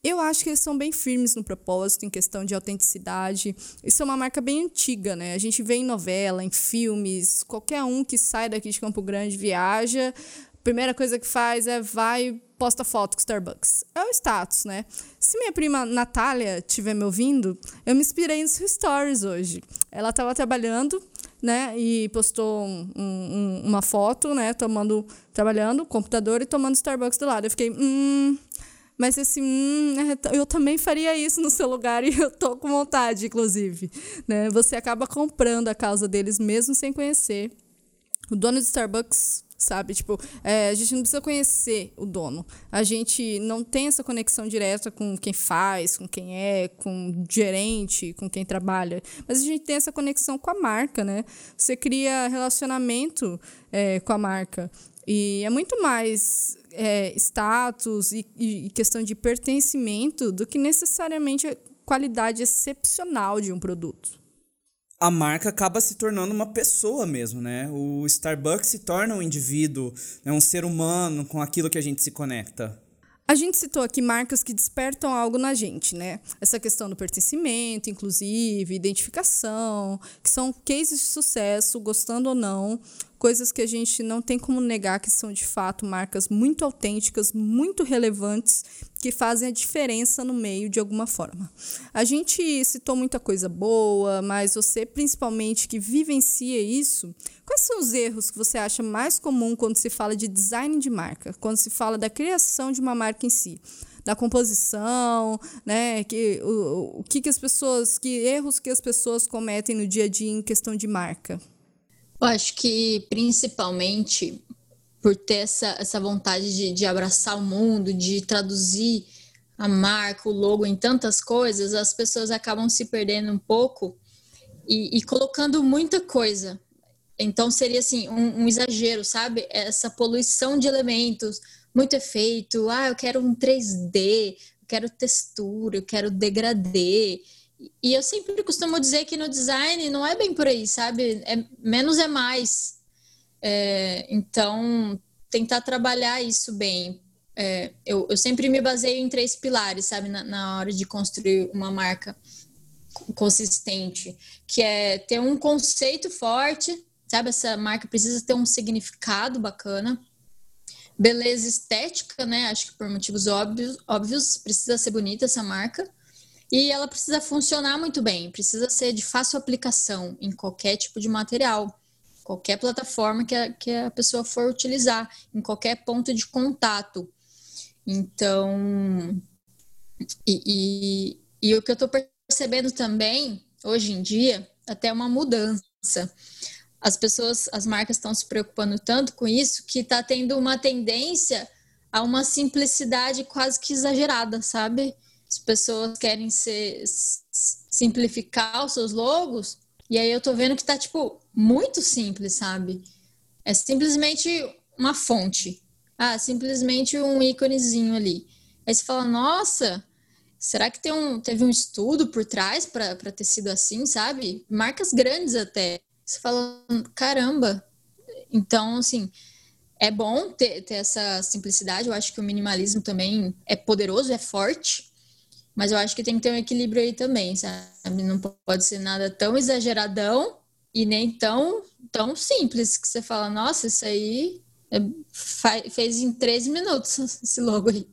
Eu acho que eles são bem firmes no propósito, em questão de autenticidade. Isso é uma marca bem antiga, né? A gente vê em novela, em filmes, qualquer um que sai daqui de Campo Grande viaja, a primeira coisa que faz é vai posta foto com Starbucks. É o status, né? Se minha prima Natália estiver me ouvindo, eu me inspirei nos stories hoje. Ela estava trabalhando, né? E postou um, um, uma foto, né? Tomando, trabalhando, computador e tomando Starbucks do lado. Eu fiquei, hum, mas assim, hum, é, eu também faria isso no seu lugar e eu tô com vontade, inclusive. Né? Você acaba comprando a causa deles mesmo sem conhecer. O dono de Starbucks, sabe? Tipo, é, a gente não precisa conhecer o dono. A gente não tem essa conexão direta com quem faz, com quem é, com o gerente, com quem trabalha. Mas a gente tem essa conexão com a marca, né? Você cria relacionamento é, com a marca. E é muito mais é, status e, e questão de pertencimento do que necessariamente a qualidade excepcional de um produto a marca acaba se tornando uma pessoa mesmo, né? O Starbucks se torna um indivíduo, né? um ser humano com aquilo que a gente se conecta. A gente citou aqui marcas que despertam algo na gente, né? Essa questão do pertencimento, inclusive, identificação, que são cases de sucesso, gostando ou não, coisas que a gente não tem como negar que são de fato marcas muito autênticas, muito relevantes, que fazem a diferença no meio de alguma forma. A gente citou muita coisa boa, mas você principalmente que vivencia isso, quais são os erros que você acha mais comum quando se fala de design de marca, quando se fala da criação de uma marca em si? da composição, né? Que, o, o que, que as pessoas, que erros que as pessoas cometem no dia a dia em questão de marca? Eu acho que principalmente por ter essa, essa vontade de, de abraçar o mundo, de traduzir a marca, o logo em tantas coisas, as pessoas acabam se perdendo um pouco e, e colocando muita coisa. Então seria assim um, um, exagero, sabe? Essa poluição de elementos, muito efeito. Ah, eu quero um 3D, eu quero textura, eu quero degradê. E eu sempre costumo dizer que no design não é bem por aí, sabe? É, menos é mais. É, então, tentar trabalhar isso bem. É, eu, eu, sempre me baseio em três pilares, sabe? Na, na hora de construir uma marca consistente, que é ter um conceito forte, sabe? Essa marca precisa ter um significado bacana. Beleza estética, né? Acho que por motivos óbvios, óbvios precisa ser bonita essa marca. E ela precisa funcionar muito bem, precisa ser de fácil aplicação em qualquer tipo de material, qualquer plataforma que a, que a pessoa for utilizar, em qualquer ponto de contato. Então, e, e, e o que eu estou percebendo também, hoje em dia, até uma mudança. As pessoas, as marcas estão se preocupando tanto com isso que está tendo uma tendência a uma simplicidade quase que exagerada, sabe? As pessoas querem ser, simplificar os seus logos, e aí eu tô vendo que tá, tipo, muito simples, sabe? É simplesmente uma fonte. Ah, simplesmente um íconezinho ali. Aí você fala, nossa, será que tem um, teve um estudo por trás para ter sido assim, sabe? Marcas grandes até. Você fala, caramba. Então, assim, é bom ter, ter essa simplicidade. Eu acho que o minimalismo também é poderoso, é forte. Mas eu acho que tem que ter um equilíbrio aí também, sabe? Não pode ser nada tão exageradão e nem tão, tão simples que você fala, nossa, isso aí é, fez em 13 minutos esse logo aí.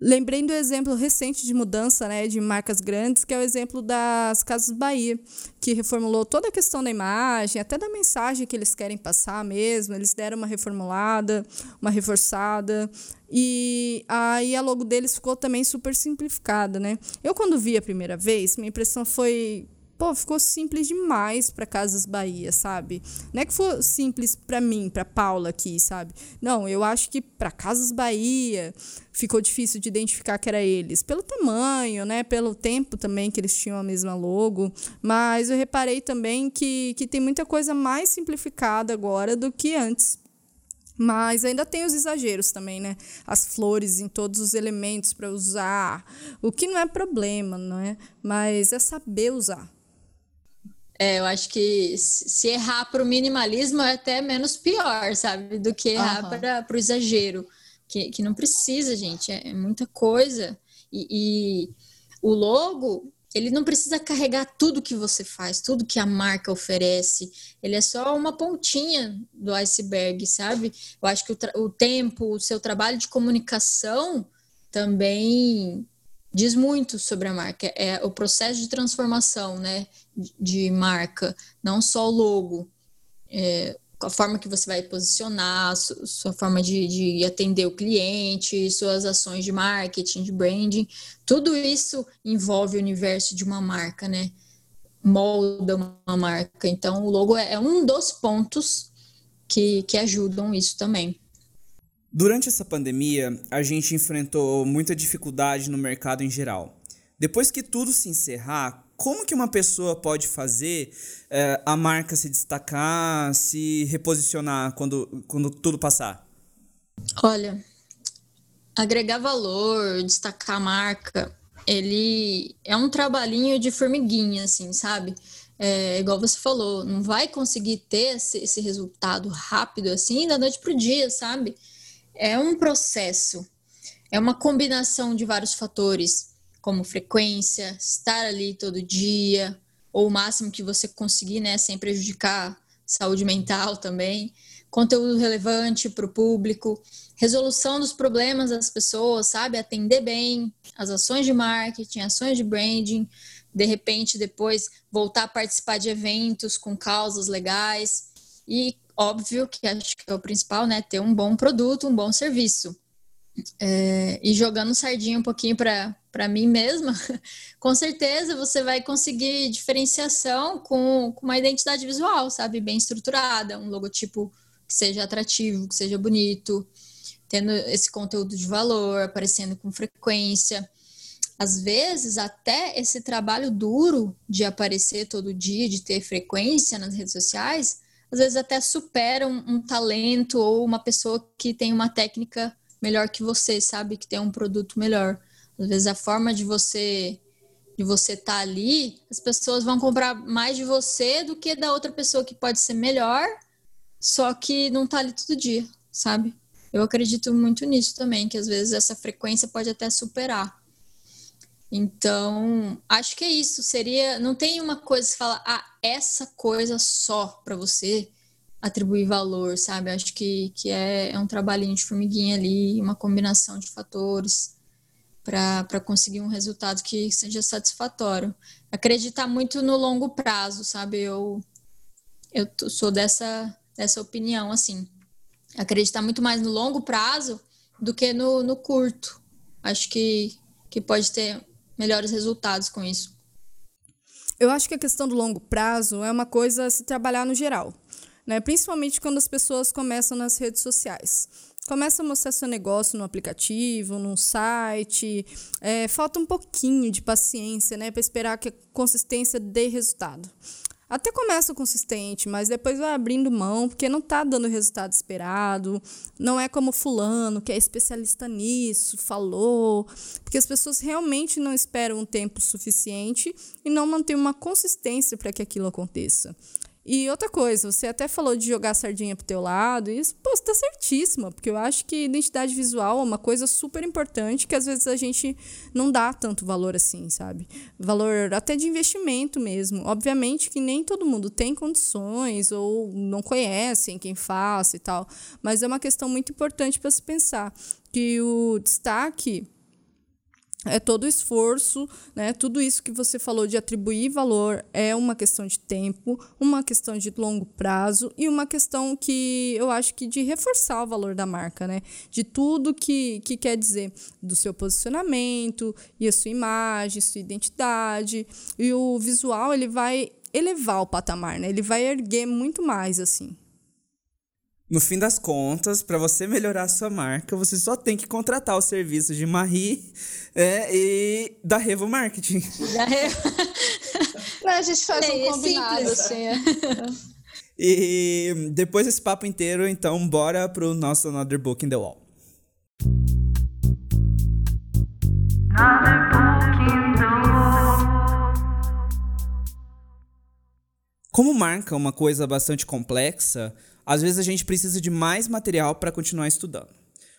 Lembrei do exemplo recente de mudança né, de marcas grandes, que é o exemplo das Casas Bahia, que reformulou toda a questão da imagem, até da mensagem que eles querem passar mesmo. Eles deram uma reformulada, uma reforçada. E aí a logo deles ficou também super simplificada, né? Eu, quando vi a primeira vez, minha impressão foi pô, ficou simples demais para Casas Bahia, sabe? Não é que foi simples para mim, para Paula aqui, sabe? Não, eu acho que para Casas Bahia ficou difícil de identificar que era eles, pelo tamanho, né, pelo tempo também que eles tinham a mesma logo, mas eu reparei também que, que tem muita coisa mais simplificada agora do que antes. Mas ainda tem os exageros também, né? As flores em todos os elementos para usar, o que não é problema, não é? Mas é saber usar. É, eu acho que se errar para o minimalismo é até menos pior, sabe? Do que errar uhum. para o exagero. Que, que não precisa, gente. É, é muita coisa. E, e, o logo, ele não precisa carregar tudo que você faz, tudo que a marca oferece. Ele é só uma pontinha do iceberg, sabe? Eu acho que o, o tempo, o seu trabalho de comunicação também diz muito sobre a marca. É o processo de transformação, né, de marca, não só o logo, é, a forma que você vai posicionar, sua forma de, de atender o cliente, suas ações de marketing, de branding, tudo isso envolve o universo de uma marca, né? Molda uma marca. Então, o logo é, é um dos pontos que, que ajudam isso também. Durante essa pandemia, a gente enfrentou muita dificuldade no mercado em geral. Depois que tudo se encerrar, como que uma pessoa pode fazer é, a marca se destacar, se reposicionar quando, quando tudo passar? Olha, agregar valor, destacar a marca, ele é um trabalhinho de formiguinha, assim, sabe? É, igual você falou, não vai conseguir ter esse, esse resultado rápido assim da noite pro dia, sabe? é um processo, é uma combinação de vários fatores, como frequência, estar ali todo dia, ou o máximo que você conseguir, né, sem prejudicar saúde mental também, conteúdo relevante para o público, resolução dos problemas das pessoas, sabe, atender bem, as ações de marketing, ações de branding, de repente depois voltar a participar de eventos com causas legais e óbvio que acho que é o principal, né? Ter um bom produto, um bom serviço. É, e jogando sardinha um pouquinho para mim mesma, com certeza você vai conseguir diferenciação com, com uma identidade visual, sabe? Bem estruturada, um logotipo que seja atrativo, que seja bonito, tendo esse conteúdo de valor, aparecendo com frequência. Às vezes, até esse trabalho duro de aparecer todo dia, de ter frequência nas redes sociais, às vezes até supera um, um talento ou uma pessoa que tem uma técnica melhor que você, sabe? Que tem um produto melhor. Às vezes a forma de você de você estar tá ali, as pessoas vão comprar mais de você do que da outra pessoa que pode ser melhor, só que não tá ali todo dia, sabe? Eu acredito muito nisso também, que às vezes essa frequência pode até superar. Então, acho que é isso. Seria. Não tem uma coisa que fala, ah, essa coisa só para você atribuir valor, sabe? Acho que, que é, é um trabalhinho de formiguinha ali, uma combinação de fatores para conseguir um resultado que seja satisfatório. Acreditar muito no longo prazo, sabe? Eu, eu sou dessa, dessa opinião, assim. Acreditar muito mais no longo prazo do que no, no curto. Acho que, que pode ter melhores resultados com isso. Eu acho que a questão do longo prazo é uma coisa a se trabalhar no geral, né? principalmente quando as pessoas começam nas redes sociais. Começa a mostrar seu negócio no aplicativo, num site. É, falta um pouquinho de paciência né, para esperar que a consistência dê resultado. Até começa consistente, mas depois vai abrindo mão, porque não está dando o resultado esperado. Não é como fulano, que é especialista nisso, falou. Porque as pessoas realmente não esperam um tempo suficiente e não mantêm uma consistência para que aquilo aconteça. E outra coisa, você até falou de jogar a sardinha pro teu lado, e isso, pô, tá certíssima, porque eu acho que identidade visual é uma coisa super importante que às vezes a gente não dá tanto valor assim, sabe? Valor até de investimento mesmo. Obviamente que nem todo mundo tem condições ou não conhecem quem faça e tal, mas é uma questão muito importante para se pensar que o destaque é todo o esforço, né? Tudo isso que você falou de atribuir valor é uma questão de tempo, uma questão de longo prazo e uma questão que eu acho que de reforçar o valor da marca, né? De tudo que, que quer dizer do seu posicionamento e a sua imagem, sua identidade. E o visual, ele vai elevar o patamar, né? Ele vai erguer muito mais, assim. No fim das contas, para você melhorar a sua marca, você só tem que contratar o serviço de Marie é, e da Revo Marketing. Da Revo. Não, a gente faz É, um é combinado, simples. assim. É. E depois desse papo inteiro, então, bora pro nosso Another Book in the Wall. Another book in the wall. Como marca é uma coisa bastante complexa, às vezes a gente precisa de mais material para continuar estudando.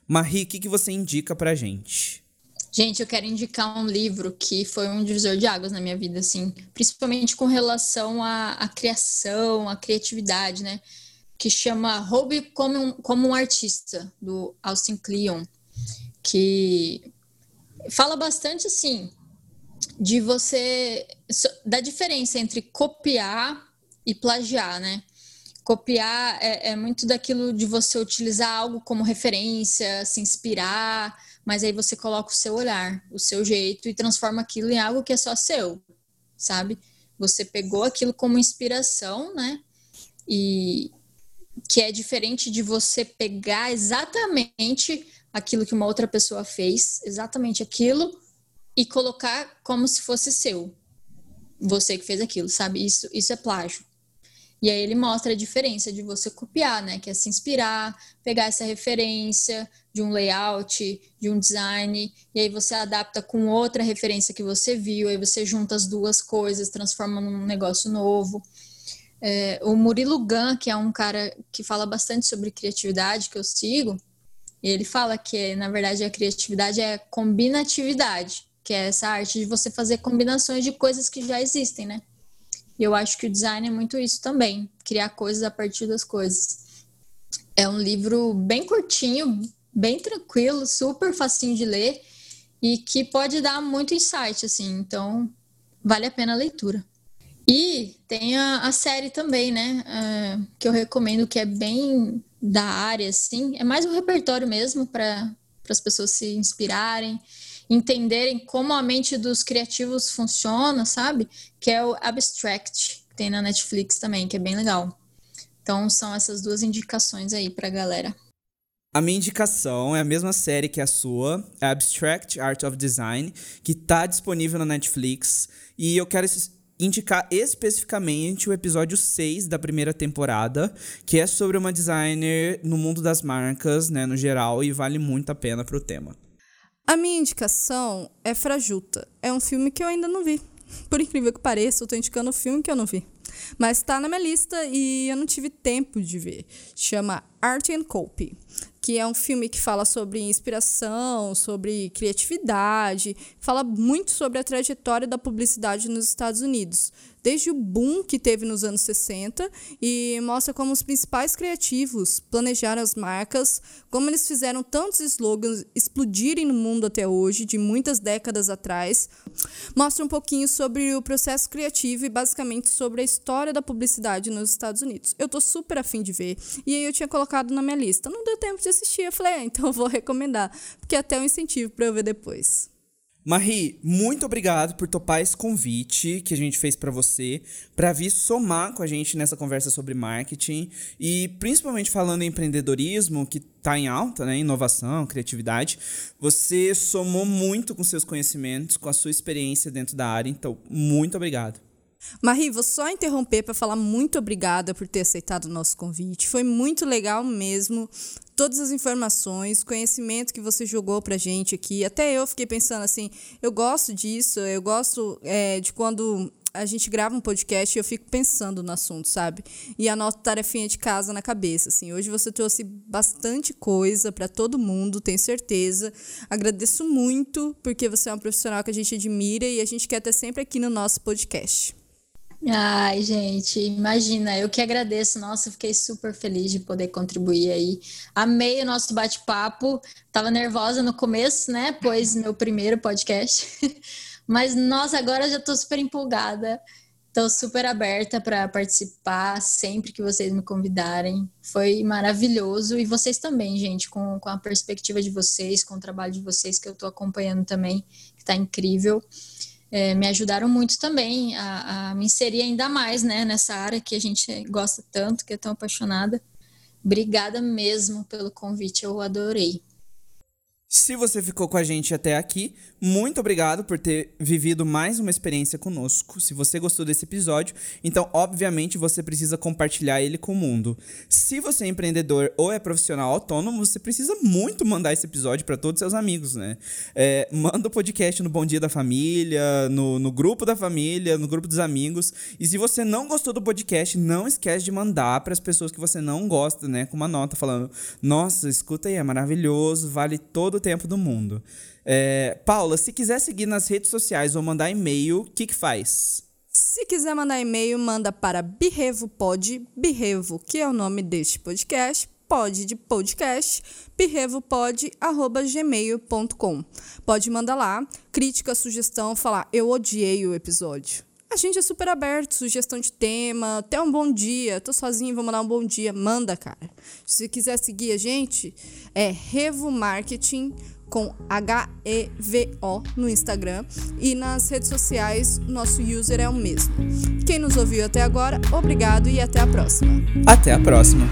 Marie, o que, que você indica pra gente? Gente, eu quero indicar um livro que foi um divisor de águas na minha vida, assim, principalmente com relação à, à criação, à criatividade, né? Que chama Roube como um, como um Artista, do Austin Kleon, que fala bastante, assim, de você. da diferença entre copiar e plagiar, né? Copiar é, é muito daquilo de você utilizar algo como referência, se inspirar, mas aí você coloca o seu olhar, o seu jeito e transforma aquilo em algo que é só seu, sabe? Você pegou aquilo como inspiração, né? E que é diferente de você pegar exatamente aquilo que uma outra pessoa fez, exatamente aquilo, e colocar como se fosse seu. Você que fez aquilo, sabe? Isso, isso é plágio. E aí ele mostra a diferença de você copiar, né? Que é se inspirar, pegar essa referência de um layout, de um design, e aí você adapta com outra referência que você viu, aí você junta as duas coisas, transforma num negócio novo. É, o Murilo Gun, que é um cara que fala bastante sobre criatividade, que eu sigo, ele fala que, na verdade, a criatividade é combinatividade, que é essa arte de você fazer combinações de coisas que já existem, né? E eu acho que o design é muito isso também, criar coisas a partir das coisas. É um livro bem curtinho, bem tranquilo, super facinho de ler e que pode dar muito insight, assim. Então, vale a pena a leitura. E tem a, a série também, né? é, que eu recomendo, que é bem da área, assim. É mais um repertório mesmo para as pessoas se inspirarem, entenderem como a mente dos criativos funciona, sabe? Que é o Abstract, que tem na Netflix também, que é bem legal. Então são essas duas indicações aí pra galera. A minha indicação é a mesma série que a sua, é Abstract Art of Design, que tá disponível na Netflix. E eu quero indicar especificamente o episódio 6 da primeira temporada, que é sobre uma designer no mundo das marcas, né, no geral, e vale muito a pena pro tema. A minha indicação é Frajuta. É um filme que eu ainda não vi. Por incrível que pareça, eu tô indicando um filme que eu não vi. Mas tá na minha lista e eu não tive tempo de ver. Chama Art and Copy, que é um filme que fala sobre inspiração, sobre criatividade, fala muito sobre a trajetória da publicidade nos Estados Unidos, desde o boom que teve nos anos 60 e mostra como os principais criativos planejaram as marcas, como eles fizeram tantos slogans explodirem no mundo até hoje, de muitas décadas atrás. Mostra um pouquinho sobre o processo criativo e basicamente sobre a história da publicidade nos Estados Unidos. Eu tô super afim de ver. E aí eu tinha colocado na minha lista. Não deu tempo de assistir. Eu falei, ah, então eu vou recomendar. Porque é até um incentivo para eu ver depois. Marie, muito obrigado por topar esse convite que a gente fez pra você, pra vir somar com a gente nessa conversa sobre marketing e principalmente falando em empreendedorismo, que tá em alta, né, inovação, criatividade. Você somou muito com seus conhecimentos, com a sua experiência dentro da área, então muito obrigado. Marie, vou só interromper para falar muito obrigada por ter aceitado o nosso convite. Foi muito legal mesmo. Todas as informações, conhecimento que você jogou pra gente aqui. Até eu fiquei pensando assim, eu gosto disso, eu gosto é, de quando a gente grava um podcast e eu fico pensando no assunto, sabe? E anoto tarefinha de casa na cabeça, assim. Hoje você trouxe bastante coisa para todo mundo, tenho certeza. Agradeço muito, porque você é um profissional que a gente admira e a gente quer ter sempre aqui no nosso podcast. Ai, gente, imagina, eu que agradeço. Nossa, fiquei super feliz de poder contribuir aí. Amei o nosso bate-papo. Tava nervosa no começo, né? Pois meu primeiro podcast. Mas nossa, agora já tô super empolgada. Estou super aberta para participar sempre que vocês me convidarem. Foi maravilhoso. E vocês também, gente, com, com a perspectiva de vocês, com o trabalho de vocês que eu estou acompanhando também, que está incrível. É, me ajudaram muito também a, a, me inserir ainda mais né, nessa área que a gente gosta tanto, que é tão apaixonada. Obrigada mesmo pelo convite, eu adorei. Se você ficou com a gente até aqui, muito obrigado por ter vivido mais uma experiência conosco. Se você gostou desse episódio, então obviamente você precisa compartilhar ele com o mundo. Se você é empreendedor ou é profissional autônomo, você precisa muito mandar esse episódio para todos seus amigos, né? É, manda o podcast no Bom Dia da Família, no, no grupo da família, no grupo dos amigos. E se você não gostou do podcast, não esquece de mandar para as pessoas que você não gosta, né? Com uma nota falando: Nossa, escuta aí, é maravilhoso, vale todo o tempo do mundo. É, Paula, se quiser seguir nas redes sociais ou mandar e-mail, o que, que faz? Se quiser mandar e-mail, manda para birrevopod, birrevo, que é o nome deste podcast, pod de podcast, birrevopod.gmail.com. Pode mandar lá, crítica, sugestão, falar eu odiei o episódio. A gente é super aberto, sugestão de tema, até um bom dia, tô sozinho, vou mandar um bom dia, manda, cara. Se quiser seguir a gente, é Revo Marketing com H-E-V-O no Instagram e nas redes sociais, nosso user é o mesmo. Quem nos ouviu até agora, obrigado e até a próxima. Até a próxima.